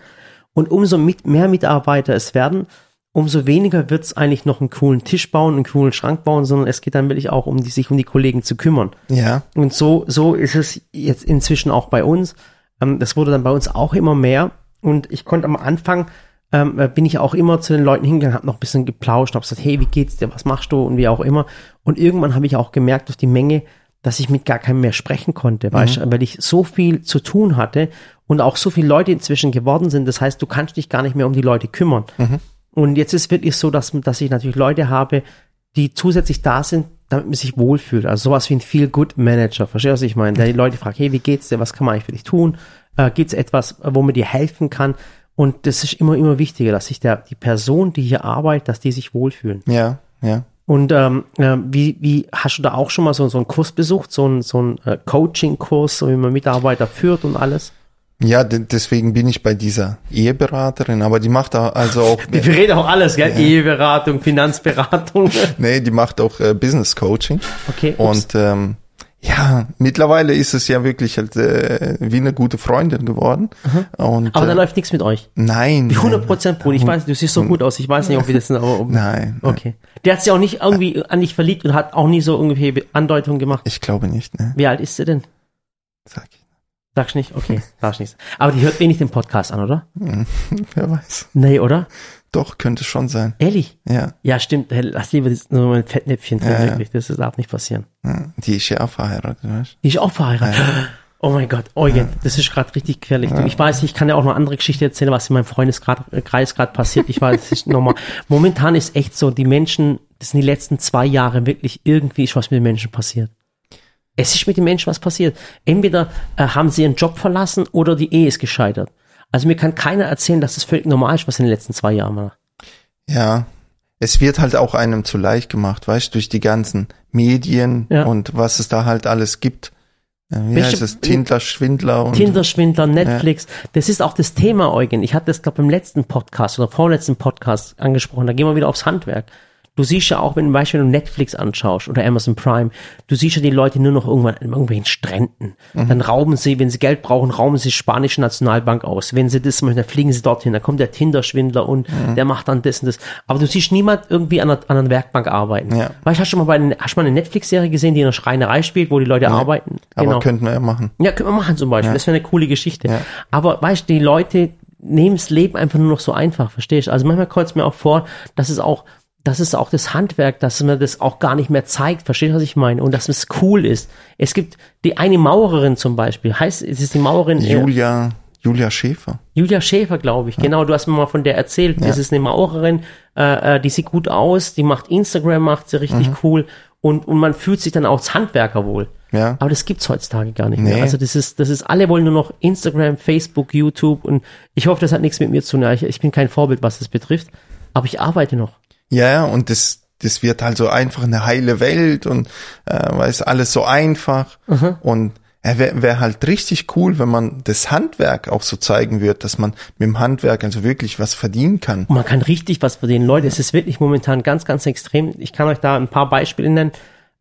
S1: Und umso mit, mehr Mitarbeiter es werden, umso weniger wird es eigentlich noch einen coolen Tisch bauen, einen coolen Schrank bauen, sondern es geht dann wirklich auch um die, sich um die Kollegen zu kümmern.
S2: Ja,
S1: Und so, so ist es jetzt inzwischen auch bei uns. Ähm, das wurde dann bei uns auch immer mehr. Und ich konnte am Anfang, ähm, äh, bin ich auch immer zu den Leuten hingegangen, habe noch ein bisschen geplauscht, habe gesagt, hey, wie geht's dir, was machst du und wie auch immer. Und irgendwann habe ich auch gemerkt durch die Menge, dass ich mit gar keinem mehr sprechen konnte, weißt du, weil ich so viel zu tun hatte und auch so viele Leute inzwischen geworden sind. Das heißt, du kannst dich gar nicht mehr um die Leute kümmern. Und jetzt ist wirklich so, dass, dass ich natürlich Leute habe, die zusätzlich da sind, damit man sich wohlfühlt. Also sowas wie ein Feel-Good-Manager. Verstehst du, was ich meine? Der die Leute fragt, hey, wie geht's dir? Was kann man eigentlich für dich tun? Äh, gibt's etwas, wo man dir helfen kann? Und das ist immer, immer wichtiger, dass sich der, die Person, die hier arbeitet, dass die sich wohlfühlen.
S2: ja, ja.
S1: Und ähm, äh, wie, wie hast du da auch schon mal so, so einen Kurs besucht, so einen, so einen äh, Coaching-Kurs, so wie man Mitarbeiter führt und alles?
S2: Ja, de deswegen bin ich bei dieser Eheberaterin, aber die macht da also auch, *laughs*
S1: Wir reden auch alles, gell? Eheberatung, Finanzberatung. *laughs*
S2: nee, die macht auch äh, Business Coaching.
S1: Okay. ups.
S2: Und ähm, ja, mittlerweile ist es ja wirklich halt äh, wie eine gute Freundin geworden. Und,
S1: aber da
S2: äh,
S1: läuft nichts mit euch.
S2: nein,
S1: Die 100 Prozent, Bruder. Ich weiß, du siehst so gut aus. Ich weiß nicht, ob wir das sind, aber
S2: nein, nein,
S1: okay. Der hat sich auch nicht irgendwie an dich verliebt und hat auch nie so irgendwie Andeutungen gemacht.
S2: ich glaube nicht, ne?
S1: Wie alt ist sie denn?
S2: Sag ich.
S1: Sagst nicht? Okay, sagst nicht. Aber die hört wenig den Podcast an, oder? *laughs*
S2: Wer weiß.
S1: Nee, oder?
S2: Doch, könnte schon sein.
S1: Ehrlich?
S2: Ja,
S1: Ja, stimmt. Hey, Lass lieber das, nur ein Fettnäpfchen drin,
S2: Ja, ja.
S1: wirklich. Das darf nicht passieren.
S2: ja, die ist ja auch verheiratet, weißt du?
S1: Die ist auch verheiratet. *gasps* Oh mein Gott, Eugen, das ist gerade richtig gefährlich. Du, Ich weiß, ich kann ja auch noch andere Geschichte erzählen, was in meinem Freundeskreis gerade passiert. Ich weiß, es ist nochmal. *laughs* Momentan ist echt so, die Menschen, das sind die letzten zwei Jahre wirklich irgendwie ist was mit den Menschen passiert. Es ist mit den Menschen was passiert. Entweder äh, haben sie ihren Job verlassen oder die Ehe ist gescheitert. Also mir kann keiner erzählen, dass das völlig normal ist, was in den letzten zwei Jahren war.
S2: Ja, es wird halt auch einem zu leicht gemacht, weißt du, durch die ganzen Medien
S1: Ja.
S2: und was es da halt alles gibt. Äh, Wie
S1: Welche-
S2: heißt es? Tindler, Schwindler und
S1: Tinder-Schwindler, Netflix. Das ist auch das Thema, Eugen. Ich hatte das, glaube im letzten Podcast oder vorletzten Podcast angesprochen. Da gehen wir wieder aufs Handwerk. Du siehst ja auch, wenn du Beispiel Netflix anschaust oder Amazon Prime, du siehst ja die Leute nur noch irgendwann an irgendwelchen Stränden. Dann rauben sie, wenn sie Geld brauchen, rauben sie die spanische Nationalbank aus. Wenn sie das möchten, dann fliegen sie dorthin. Dann kommt der Tinder-Schwindler und der macht dann das und das. Aber du siehst niemand irgendwie an einer, an einer Werkbank arbeiten.
S2: Ja.
S1: Weißt du, hast du mal bei hast du mal eine Netflix-Serie gesehen, die in einer Schreinerei spielt, wo die Leute arbeiten?
S2: aber
S1: Genau.
S2: könnten wir ja machen.
S1: Ja, können wir machen zum Beispiel. Das wäre eine coole Geschichte.
S2: Ja.
S1: Aber weißt du, die Leute nehmen das Leben einfach nur noch so einfach, verstehst du? Also manchmal kommt es mir auch vor, dass es auch, das ist auch das Handwerk, dass man das auch gar nicht mehr zeigt, verstehst du, was ich meine? Und dass es cool ist. Es gibt die eine Maurerin zum Beispiel, heißt, es ist die Maurerin äh,
S2: Julia, Julia Schäfer.
S1: Julia Schäfer, glaube ich. Genau, du hast mir mal von der erzählt. Das ist eine Maurerin, äh, äh, die sieht gut aus, die macht Instagram, macht sie richtig cool und, und man fühlt sich dann auch als Handwerker wohl.
S2: Ja.
S1: Aber das gibt's heutzutage gar nicht
S2: Nee.
S1: mehr. Also das ist, das ist, alle wollen nur noch Instagram, Facebook, YouTube und ich hoffe, das hat nichts mit mir zu tun. Ja, Ich, ich bin kein Vorbild, was das betrifft, aber ich arbeite noch.
S2: Ja, ja, und das, das wird halt so einfach eine heile Welt und äh, weil es alles so einfach und er wäre wär halt richtig cool, wenn man das Handwerk auch so zeigen wird, dass man mit dem Handwerk also wirklich was verdienen kann.
S1: Und man kann richtig was verdienen. Leute, es ist wirklich momentan ganz, ganz extrem. Ich kann euch da ein paar Beispiele nennen.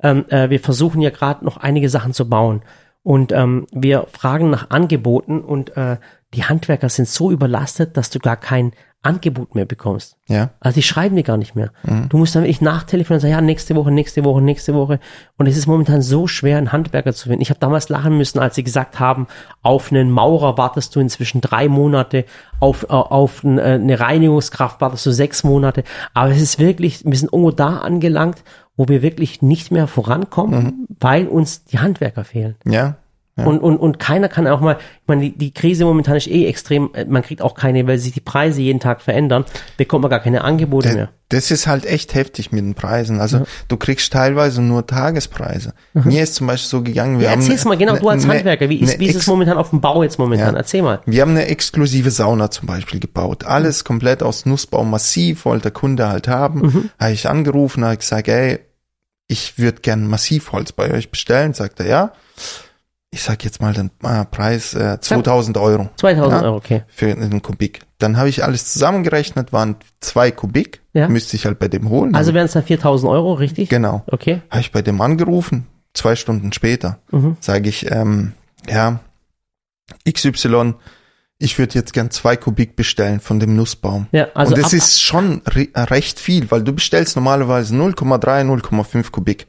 S1: Ähm, äh, wir versuchen ja gerade noch einige Sachen zu bauen. Und ähm, wir fragen nach Angeboten und äh, die Handwerker sind so überlastet, dass du gar kein Angebot mehr bekommst.
S2: Ja,
S1: Also die schreiben dir gar nicht mehr. Du musst dann wirklich nachtelefonieren und sagen, ja, nächste Woche, nächste Woche, nächste Woche. Und es ist momentan so schwer, einen Handwerker zu finden. Ich habe damals lachen müssen, als sie gesagt haben, auf einen Maurer wartest du inzwischen drei Monate, auf, äh, auf äh, eine Reinigungskraft wartest du sechs Monate. Aber es ist wirklich, wir sind irgendwo da angelangt, wo wir wirklich nicht mehr vorankommen, weil uns die Handwerker fehlen.
S2: ja,
S1: Und, und, und keiner kann auch mal, ich meine, die, die Krise momentan ist eh extrem, äh, man kriegt auch keine, weil sich die Preise jeden Tag verändern, bekommt man gar keine Angebote mehr.
S2: Das ist halt echt heftig mit den Preisen. Also du kriegst teilweise nur Tagespreise. Mir ist zum Beispiel so gegangen, wir
S1: Ja,
S2: haben
S1: erzähl's mal genau,
S2: ne-
S1: du als
S2: ne-
S1: Handwerker, wie ist, wie ist es momentan auf dem Bau jetzt momentan?
S2: Ja.
S1: Erzähl mal.
S2: Wir haben eine exklusive Sauna zum Beispiel gebaut. Alles komplett aus Nussbaum massiv, wollte der Kunde halt haben.
S1: Mhm.
S2: Habe ich angerufen, habe gesagt, ey, ich würde gern Massivholz bei euch bestellen. Sagt er, ja. Ich sag jetzt mal den äh, Preis äh, 2000 Euro
S1: 2000
S2: Ja.
S1: Euro, okay.
S2: für einen Kubik. Dann habe ich alles zusammengerechnet, waren zwei Kubik.
S1: Ja.
S2: Müsste ich halt bei dem holen.
S1: Also wären es dann 4000 Euro, richtig?
S2: genau.
S1: Okay.
S2: Habe ich bei dem angerufen, zwei Stunden später,
S1: Mhm.
S2: sage ich, ähm, ja, XY, ich würde jetzt gern zwei Kubik bestellen von dem Nussbaum.
S1: Ja, also
S2: Und das ist schon re recht viel, weil du bestellst normalerweise 0,3, 0,5 Kubik.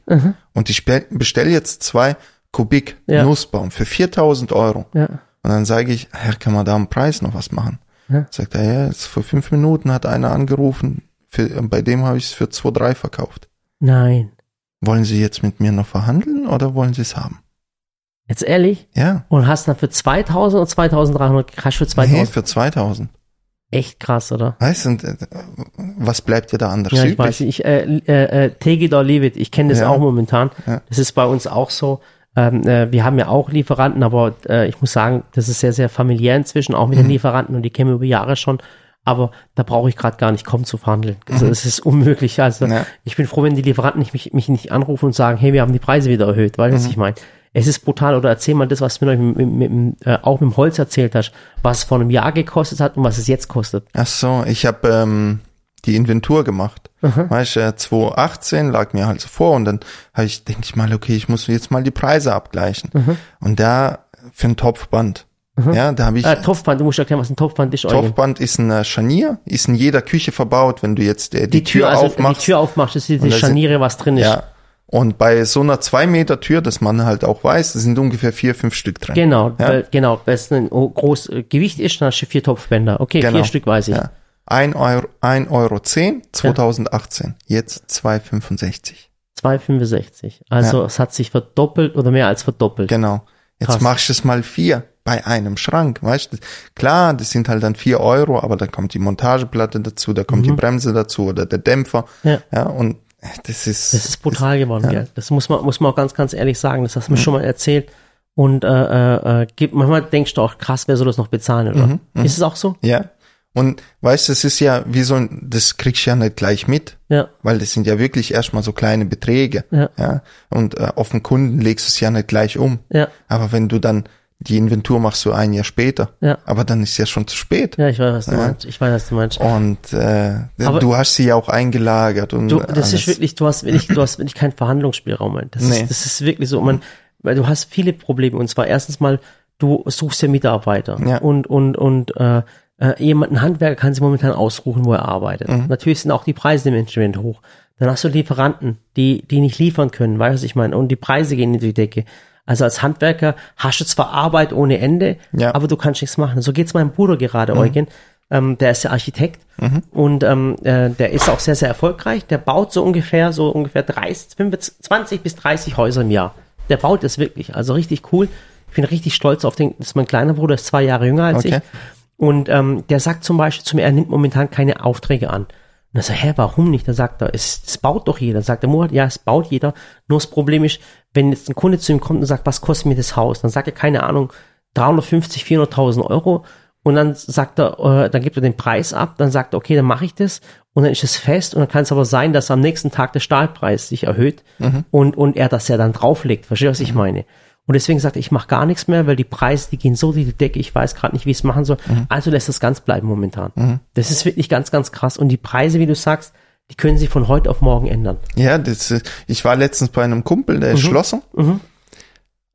S2: Und ich bestelle jetzt zwei Kubik.
S1: Ja.
S2: Nussbaum für 4000 Euro.
S1: Ja.
S2: Und dann sage ich, Herr, kann man da am Preis noch was machen?
S1: Ja.
S2: Sagt er, ja, jetzt vor fünf Minuten hat einer angerufen, für, bei dem habe ich es für 2,3 verkauft.
S1: Nein.
S2: Wollen Sie jetzt mit mir noch verhandeln oder wollen Sie es haben?
S1: Jetzt ehrlich?
S2: Ja.
S1: Und hast dann für 2000 oder 2300 Cash für
S2: Nee,
S1: 2000?
S2: für 2000.
S1: Echt krass, oder?
S2: Weißt du, äh, was bleibt dir da anderes
S1: Ja, ich
S2: übrig?
S1: weiß, ich, äh, äh, äh, take it or leave it. Ich kenne das
S2: Ja.
S1: auch momentan.
S2: Ja.
S1: Das ist bei uns auch so. Ähm, äh, wir haben ja auch Lieferanten, aber äh, ich muss sagen, das ist sehr, sehr familiär inzwischen, auch mit
S2: Mhm.
S1: den Lieferanten und die kennen wir über Jahre schon. Aber da brauche ich gerade gar nicht kommen zu verhandeln. Also es ist unmöglich. Also
S2: Mhm. Ja.
S1: ich bin froh, wenn die Lieferanten nicht, mich, mich nicht anrufen und sagen, hey, wir haben die Preise wieder erhöht. Weißt du, was
S2: Mhm.
S1: ich meine? Es ist brutal. Oder erzähl mal das, was du mir mit, mit, mit, äh, auch mit dem Holz erzählt hast, was es vor einem Jahr gekostet hat und was es jetzt kostet.
S2: Ach so, ich habe ähm, die Inventur gemacht. Weißt du, äh, 2018 lag mir halt so vor und dann habe ich, denke ich mal, okay, ich muss jetzt mal die Preise abgleichen. Und da für ein Topfband. Ja, da habe ich.
S1: Äh, Topfband, du musst erklären, was ein Topfband ist.
S2: Topfband ist ein äh, Scharnier, ist in jeder Küche verbaut, wenn du jetzt äh, die,
S1: die Tür,
S2: Tür,
S1: also
S2: aufmachst.
S1: die Tür aufmachst,
S2: Und
S1: die
S2: sind-
S1: Scharniere, was drin ist.
S2: Ja. Und bei so einer zwei Meter Tür, das man halt auch weiß, sind ungefähr vier, fünf Stück drin.
S1: Genau,
S2: Ja.
S1: weil, genau, weil es ein o- groß äh, Gewicht ist, dann hast du vier Topfbänder. Okay,
S2: Genau.
S1: vier Stück weiß ich.
S2: Ja. 1 Euro, 1 Euro 10, 2018. Jetzt 2,65.
S1: 2,65. Also es hat sich verdoppelt oder mehr als verdoppelt.
S2: Genau. Jetzt
S1: Krass.
S2: machst du es mal vier bei einem Schrank, weißt du? Klar, das sind halt dann vier Euro, aber dann kommt die Montageplatte dazu, da kommt die Bremse dazu oder der Dämpfer.
S1: Mhm. Ja.
S2: Ja, und äh, das ist,
S1: Das ist brutal geworden, gell? Das muss man, muss man auch ganz, ganz ehrlich sagen. Das hast du mir schon mal erzählt. Und äh, äh, äh, gibt, manchmal denkst du auch, krass, wer soll das noch bezahlen, oder?
S2: Mhm,
S1: Ist es auch so?
S2: ja. Und weißt du, es ist ja wie so ein, das kriegst du ja nicht gleich mit.
S1: Ja.
S2: Weil das sind ja wirklich erstmal so kleine Beträge.
S1: Ja.
S2: Und äh, auf den Kunden legst du es ja nicht gleich um.
S1: Ja.
S2: Aber wenn du dann die Inventur machst du ein Jahr später.
S1: Ja.
S2: Aber dann ist ja schon zu spät.
S1: Ja, ich weiß, was du meinst. Ich weiß, was du meinst.
S2: Und äh,
S1: Aber-
S2: du hast sie ja auch eingelagert und
S1: Du, das
S2: alles.
S1: ist wirklich, du hast wirklich, du hast wirklich keinen Verhandlungsspielraum. Mann. Das,
S2: Nee.
S1: ist, das ist wirklich so, man, weil du hast viele Probleme. Und zwar erstens mal, du suchst ja Mitarbeiter.
S2: Ja.
S1: Und, und, und äh, äh, jemand, ein Handwerker kann sich momentan ausruhen, wo er arbeitet.
S2: Mhm.
S1: Natürlich sind auch die Preise dementsprechend hoch. Dann hast du Lieferanten, die, die nicht liefern können, weißt du, was ich meine? Und die Preise gehen in die Decke. Also als Handwerker hast du zwar Arbeit ohne Ende,
S2: Ja. Mhm.
S1: aber du kannst nichts machen. So geht's meinem Bruder gerade, Eugen. Ähm, der ist ja Architekt und ähm, äh, der ist auch sehr, sehr erfolgreich. Der baut so ungefähr, so ungefähr 30, 25, 20 bis 30 Häuser im Jahr. Der baut das wirklich, also richtig cool. Ich bin richtig stolz auf den, das ist mein kleiner Bruder, ist zwei Jahre jünger als
S2: Okay.
S1: ich. Und ähm, der sagt zum Beispiel zu mir, er nimmt momentan keine Aufträge an. Und er sagt, hä, warum nicht? Da sagt er, es, es baut doch jeder. Sagt der Murat, ja, es baut jeder. Nur das Problem ist, wenn jetzt ein Kunde zu ihm kommt und sagt, was kostet mir das Haus? Dann sagt er, keine Ahnung, 350, 400.000 Euro. Und dann sagt er, äh, dann gibt er den Preis ab, dann sagt er, okay, dann mache ich das. Und dann ist es fest. Und dann kann es aber sein, dass am nächsten Tag der Stahlpreis sich erhöht und, und er das ja dann drauflegt. Verstehst du, was ich meine? Und deswegen sagt er, ich mache gar nichts mehr, weil die Preise, die gehen so durch die Decke, ich weiß gerade nicht, wie ich es machen soll. Also lässt es ganz bleiben momentan. Das ist wirklich ganz, ganz krass. Und die Preise, wie du sagst, die können sich von heute auf morgen ändern.
S2: Ja, das, äh, ich war letztens bei einem Kumpel, der ist
S1: Mhm.
S2: Schlosser.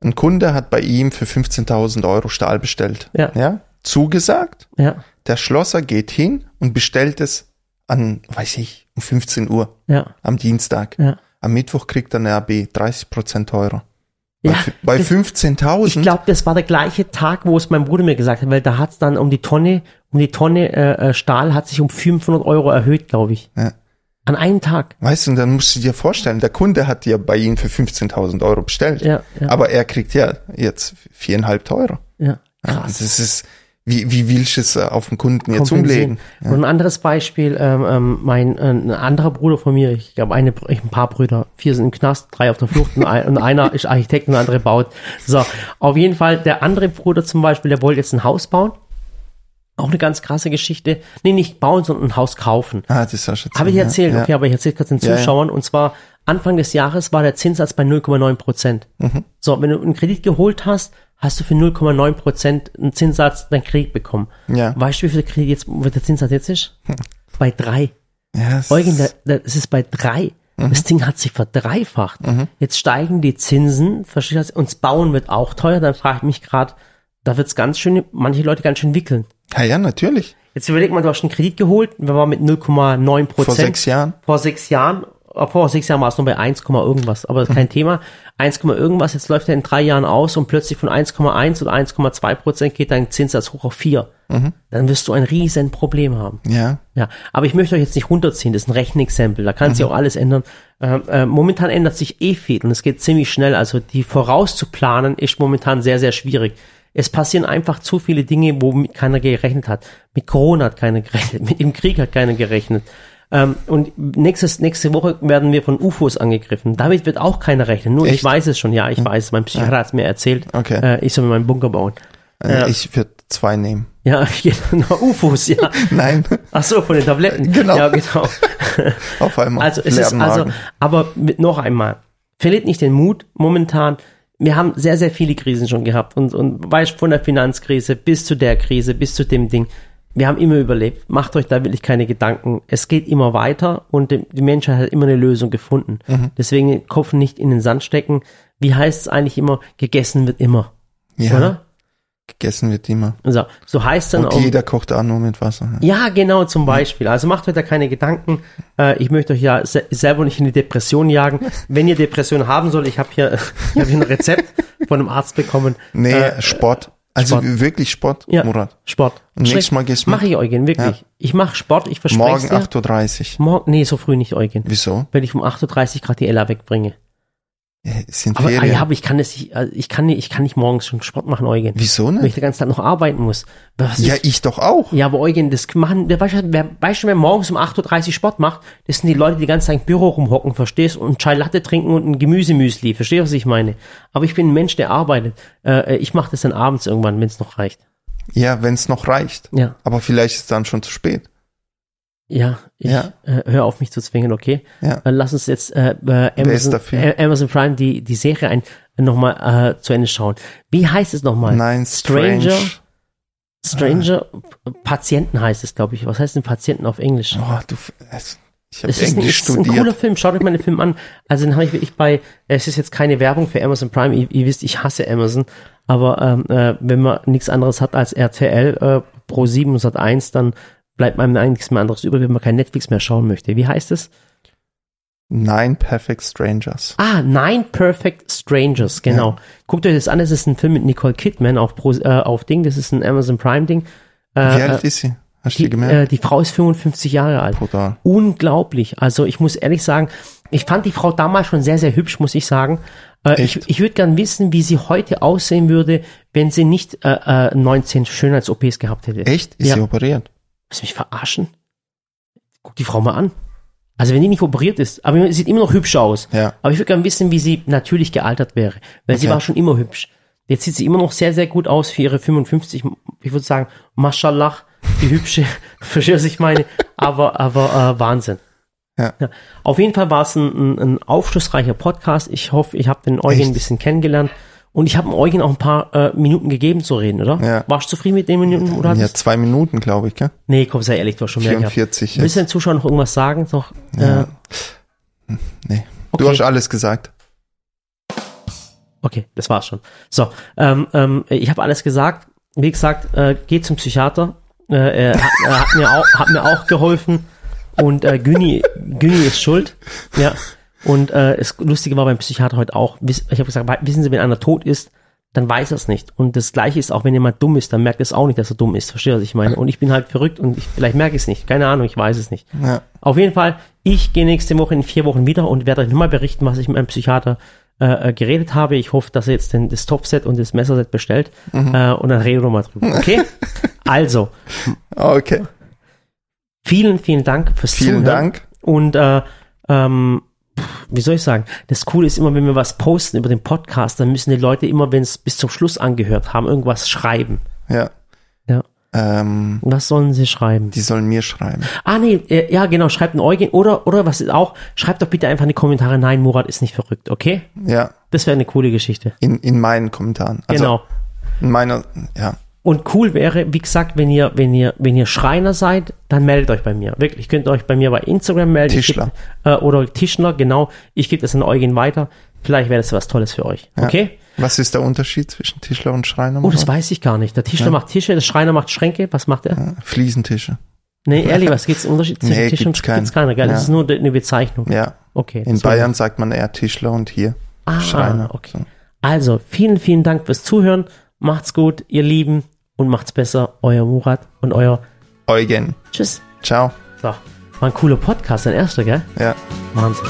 S2: Ein Kunde hat bei ihm für 15.000 Euro Stahl bestellt.
S1: Ja.
S2: ja. Zugesagt.
S1: Ja,
S2: Der Schlosser geht hin und bestellt es an, weiß ich, um 15 Uhr
S1: ja,
S2: am Dienstag.
S1: ja.
S2: Am Mittwoch kriegt er eine AB 30 Prozent teurer. Bei,
S1: Ja,
S2: bei
S1: das-
S2: 15.000.
S1: Ich glaube, das war der gleiche Tag, wo es mein Bruder mir gesagt hat, weil da hat es dann um die Tonne, um die Tonne äh, äh, Stahl hat sich um 500 Euro erhöht, glaube ich.
S2: Ja.
S1: An einem Tag.
S2: Weißt du, und dann musst du dir vorstellen, der Kunde hat ja bei ihm für 15.000 Euro bestellt.
S1: Ja, ja.
S2: Aber er kriegt ja jetzt viereinhalb teurer.
S1: Ja,
S2: Ja,
S1: krass.
S2: das ist, wie, wie willst du es äh, auf den Kunden jetzt umlegen?
S1: Und ein anderes Beispiel, ähm, ähm, mein äh, ein anderer Bruder von mir, ich glaube eine, Br- ein paar Brüder, vier sind im Knast, drei auf der Flucht und, ein, und einer ist Architekt und der andere baut. So, auf jeden Fall, der andere Bruder zum Beispiel, der wollte jetzt ein Haus bauen. Auch eine ganz krasse Geschichte. Nee, nicht bauen, sondern ein Haus kaufen.
S2: Ah, das hast du
S1: Habe ich erzählt,
S2: ja.
S1: okay, aber ich erzähle kurz den
S2: Ja, ja.
S1: Zuschauern. Und zwar Anfang des Jahres war der Zinssatz bei 0,9 Prozent.
S2: Mhm.
S1: So, wenn du einen Kredit geholt hast, hast du für 0,9 Prozent einen Zinssatz deinen Kredit bekommen.
S2: Ja.
S1: Weißt du, wie viel der Kredit jetzt, wie der Zinssatz jetzt ist? Bei drei.
S2: Ja, es-
S1: Eugen, es ist bei drei.
S2: Mhm.
S1: Das Ding hat sich verdreifacht. Jetzt steigen die Zinsen, verstehst du? Und das Bauen wird auch teuer. Dann frage ich mich gerade, da wird's ganz schön, manche Leute ganz schön wickeln.
S2: ja, ja, natürlich.
S1: Jetzt überleg mal, du hast einen Kredit geholt, wir waren mit 0,9 Prozent.
S2: Vor sechs Jahren.
S1: Vor sechs Jahren, vor sechs Jahren war es nur bei 1, irgendwas, aber das ist kein *laughs* Thema. 1, irgendwas, jetzt läuft er in drei Jahren aus und plötzlich von 1,1 oder 1,2 Prozent geht dein Zinssatz hoch auf 4. Dann wirst du ein riesen Problem haben.
S2: Ja.
S1: Ja, aber ich möchte euch jetzt nicht runterziehen, das ist ein Rechenexempel, da kann sich auch alles ändern. Ähm, äh, momentan ändert sich eh viel und es geht ziemlich schnell, also die vorauszuplanen ist momentan sehr, sehr schwierig. Es passieren einfach zu viele Dinge, womit keiner gerechnet hat. Mit Corona hat keiner *laughs* gerechnet, mit dem Krieg hat keiner gerechnet. Ähm, und nächstes, nächste Woche werden wir von UFOs angegriffen. Damit wird auch keiner rechnen. Nur ich
S2: Echt?
S1: weiß es schon, ja, ich weiß. Mein Psychiater hat es mir erzählt.
S2: Okay.
S1: Äh, ich soll mir meinen Bunker bauen.
S2: Äh,
S1: Ja.
S2: Ich würde zwei nehmen.
S1: Ja, *laughs* genau, UFOs, ja. *laughs*
S2: Nein,
S1: Ach so, von den Tabletten.
S2: Genau.
S1: Ja, genau. *laughs*
S2: auf einmal.
S1: Also es ist also, aber mit, noch einmal, verliert nicht den Mut momentan. Wir haben sehr, sehr viele Krisen schon gehabt und, und weißt von der Finanzkrise bis zu der Krise, bis zu dem Ding. Wir haben immer überlebt. Macht euch da wirklich keine Gedanken. Es geht immer weiter und die, Menschheit hat immer eine Lösung gefunden.
S2: Mhm.
S1: Deswegen Kopf nicht in den Sand stecken. Wie heißt es eigentlich immer? Gegessen wird immer.
S2: Ja,
S1: Oder?
S2: gegessen wird immer.
S1: So, so heißt dann
S2: Und
S1: auch.
S2: jeder kocht auch nur mit Wasser.
S1: Ja, genau, zum Beispiel. Also macht euch da keine Gedanken. Äh, ich möchte euch ja se selber nicht in die Depression jagen. Wenn ihr Depression haben soll, ich habe hier, *laughs* ich hab hier ein Rezept von einem Arzt bekommen.
S2: Nee,
S1: Äh,
S2: Sport. Also
S1: Sport.
S2: wirklich Sport,
S1: ja,
S2: Murat.
S1: Sport.
S2: Und nächstes Mal gehst du
S1: Mach ich, Eugen, wirklich.
S2: Ja.
S1: Ich mache Sport, ich verspreche
S2: Morgen
S1: dir.
S2: 8.30 Uhr.
S1: Morgen, nee, so früh nicht, Eugen.
S2: Wieso?
S1: Wenn ich um 8.30 Uhr gerade die Ella wegbringe.
S2: Ja, es sind
S1: Aber, ah,
S2: Ferien.
S1: ja, aber ich kann das nicht, also ich kann nicht, ich kann nicht morgens schon Sport machen, Eugen.
S2: Wieso
S1: Wenn ich
S2: nicht?
S1: den ganzen Tag noch arbeiten muss. Was
S2: Ja,
S1: ist-
S2: ich doch auch.
S1: Ja, aber Eugen, das machen, wer, weißt, du, wer, weißt wer morgens um 8.30 Uhr Sport macht, das sind die Leute, die die ganze Zeit im Büro rumhocken, verstehst? Und Chai Latte trinken und ein Gemüsemüsli, verstehst du, was ich meine? Aber ich bin ein Mensch, der arbeitet. Äh, ich mache das dann abends irgendwann, wenn es noch reicht.
S2: Ja, wenn es noch reicht.
S1: Ja,
S2: Aber vielleicht ist es dann schon zu spät.
S1: Ja, ich
S2: Ja.
S1: Äh, hör auf mich zu zwingen, okay?
S2: Ja.
S1: Dann lass uns jetzt äh, äh, Amazon, äh, Amazon Prime die, die Serie ein nochmal äh, zu Ende schauen. Wie heißt es nochmal?
S2: Nein,
S1: Stranger,
S2: strange.
S1: Stranger, Patienten heißt es, glaube ich. Was heißt denn Patienten auf Englisch?
S2: Oh, du, es- ich habe
S1: Es ist, ein,
S2: Englisch
S1: es ist ein cooler
S2: studiert.
S1: Film. Schaut euch mal den Film an. Also den habe ich wirklich bei, es ist jetzt keine Werbung für Amazon Prime. Ihr, ihr wisst, ich hasse Amazon. Aber ähm, äh, wenn man nichts anderes hat als RTL, äh, Pro 7 und Sat 1, dann bleibt einem eigentlich mehr anderes über, wenn man kein Netflix mehr schauen möchte. Wie heißt es?
S2: Nine Perfect Strangers.
S1: Ah, Nine Perfect Strangers, genau. Guckt euch das an, das ist ein Film mit Nicole Kidman auf, Pro, äh, auf Ding, das ist ein Amazon Prime Ding.
S2: Wie
S1: Äh,
S2: alt
S1: äh,
S2: ist sie? Hast du
S1: die,
S2: gemerkt?
S1: äh, die Frau ist 55 Jahre alt.
S2: Brutal.
S1: unglaublich. Also ich muss ehrlich sagen, ich fand die Frau damals schon sehr, sehr hübsch, muss ich sagen. Äh, ich ich würde gern wissen, wie sie heute aussehen würde, wenn sie nicht äh, äh, 19 Schönheits-OPs gehabt hätte.
S2: Echt? Ist
S1: Ja.
S2: sie operiert?
S1: Willst du mich verarschen? guck die Frau mal an. Also wenn die nicht operiert ist, aber sie sieht immer noch hübsch aus.
S2: Ja.
S1: Aber ich würde gerne wissen, wie sie natürlich gealtert wäre. Weil sie
S2: Okay.
S1: war schon immer hübsch. Jetzt sieht sie immer noch sehr, sehr gut aus für ihre 55. Ich würde sagen, Mashallah, die hübsche, *laughs* verstehst du, was ich meine? Aber, aber äh, Wahnsinn.
S2: Ja.
S1: Auf jeden Fall war es ein, ein, ein aufschlussreicher Podcast. Ich hoffe, ich habe den Eugen
S2: Echt?
S1: ein bisschen kennengelernt. Und ich habe Eugen auch ein paar äh, Minuten gegeben zu reden, oder?
S2: Ja.
S1: Warst du zufrieden mit den Minuten? Oder
S2: Ja,
S1: hattest-
S2: zwei Minuten, glaube ich, gell?
S1: Nee, komm, sei ehrlich, du hast schon mehr gehabt.
S2: 44
S1: Willst du den Zuschauern noch irgendwas sagen? Noch,
S2: Ja.
S1: äh,
S2: Nee.
S1: okay.
S2: Du hast alles gesagt.
S1: Okay, das war's schon. So, ähm, ähm, ich habe alles gesagt. Wie gesagt, äh, geht zum Psychiater. Äh, er hat, er hat, mir auch, hat mir auch geholfen. Und äh, Güni, Güni ist schuld. Ja. Und äh, das Lustige war beim Psychiater heute auch. Ich habe gesagt, wissen Sie, wenn einer tot ist, dann weiß er es nicht. Und das Gleiche ist auch, wenn jemand dumm ist, dann merkt er es auch nicht, dass er dumm ist. Verstehe, was ich meine? Und ich bin halt verrückt und ich, vielleicht merke ich es nicht. Keine Ahnung, ich weiß es nicht.
S2: Ja.
S1: Auf jeden Fall, ich gehe nächste Woche in vier Wochen wieder und werde euch nochmal berichten, was ich mit meinem Psychiater äh, äh, geredet habe. Ich hoffe, dass er jetzt den, das Topset und das Messerset bestellt
S2: Mhm.
S1: äh, und dann reden wir nochmal drüber. Okay? *laughs* also,
S2: Okay.
S1: vielen, vielen Dank fürs
S2: Vielen
S1: Zuhören.
S2: Dank.
S1: Und äh, ähm, wie soll ich sagen? Das Coole ist immer, wenn wir was posten über den Podcast, dann müssen die Leute immer, wenn es bis zum Schluss angehört haben, irgendwas schreiben.
S2: Ja.
S1: Ja.
S2: Ähm,
S1: Was sollen sie schreiben?
S2: die sollen mir schreiben.
S1: Ah, nee, äh, ja, genau, schreibt ein Eugen. Oder, oder was ist auch, schreibt doch bitte einfach in die Kommentare, nein, Murat ist nicht verrückt, okay?
S2: Ja.
S1: Das wäre eine coole Geschichte.
S2: In, in meinen Kommentaren. Also
S1: genau.
S2: In meiner, ja.
S1: Und cool wäre, wie gesagt, wenn ihr, wenn ihr, wenn ihr Schreiner seid, dann meldet euch bei mir. Wirklich, könnt ihr euch bei mir bei Instagram melden.
S2: Tischler.
S1: geb- äh, oder Tischler, genau. Ich gebe das an Eugen weiter. Vielleicht wäre das was Tolles für euch.
S2: Ja.
S1: Okay?
S2: Was ist der Unterschied zwischen Tischler und Schreiner?
S1: Oh, das weiß ich gar nicht. Der Tischler macht Tische, der Schreiner macht Schränke. Was macht er?
S2: Fliesentische.
S1: Nee, ehrlich, was gibt's Unterschied zwischen
S2: Nee,
S1: Tisch und
S2: keinen.
S1: Gibt's keiner, gell? Das
S2: Ja.
S1: ist nur eine Bezeichnung.
S2: Ja.
S1: Okay.
S2: In
S1: das war-
S2: Bayern sagt man eher Tischler und hier
S1: Ah,
S2: Schreiner.
S1: okay. Also, vielen, vielen Dank fürs Zuhören. Macht's gut, ihr Lieben, und macht's besser. Euer Murat und euer
S2: Eugen.
S1: Tschüss.
S2: Ciao.
S1: So, war ein cooler Podcast, ein erster, gell?
S2: Ja.
S1: Wahnsinn.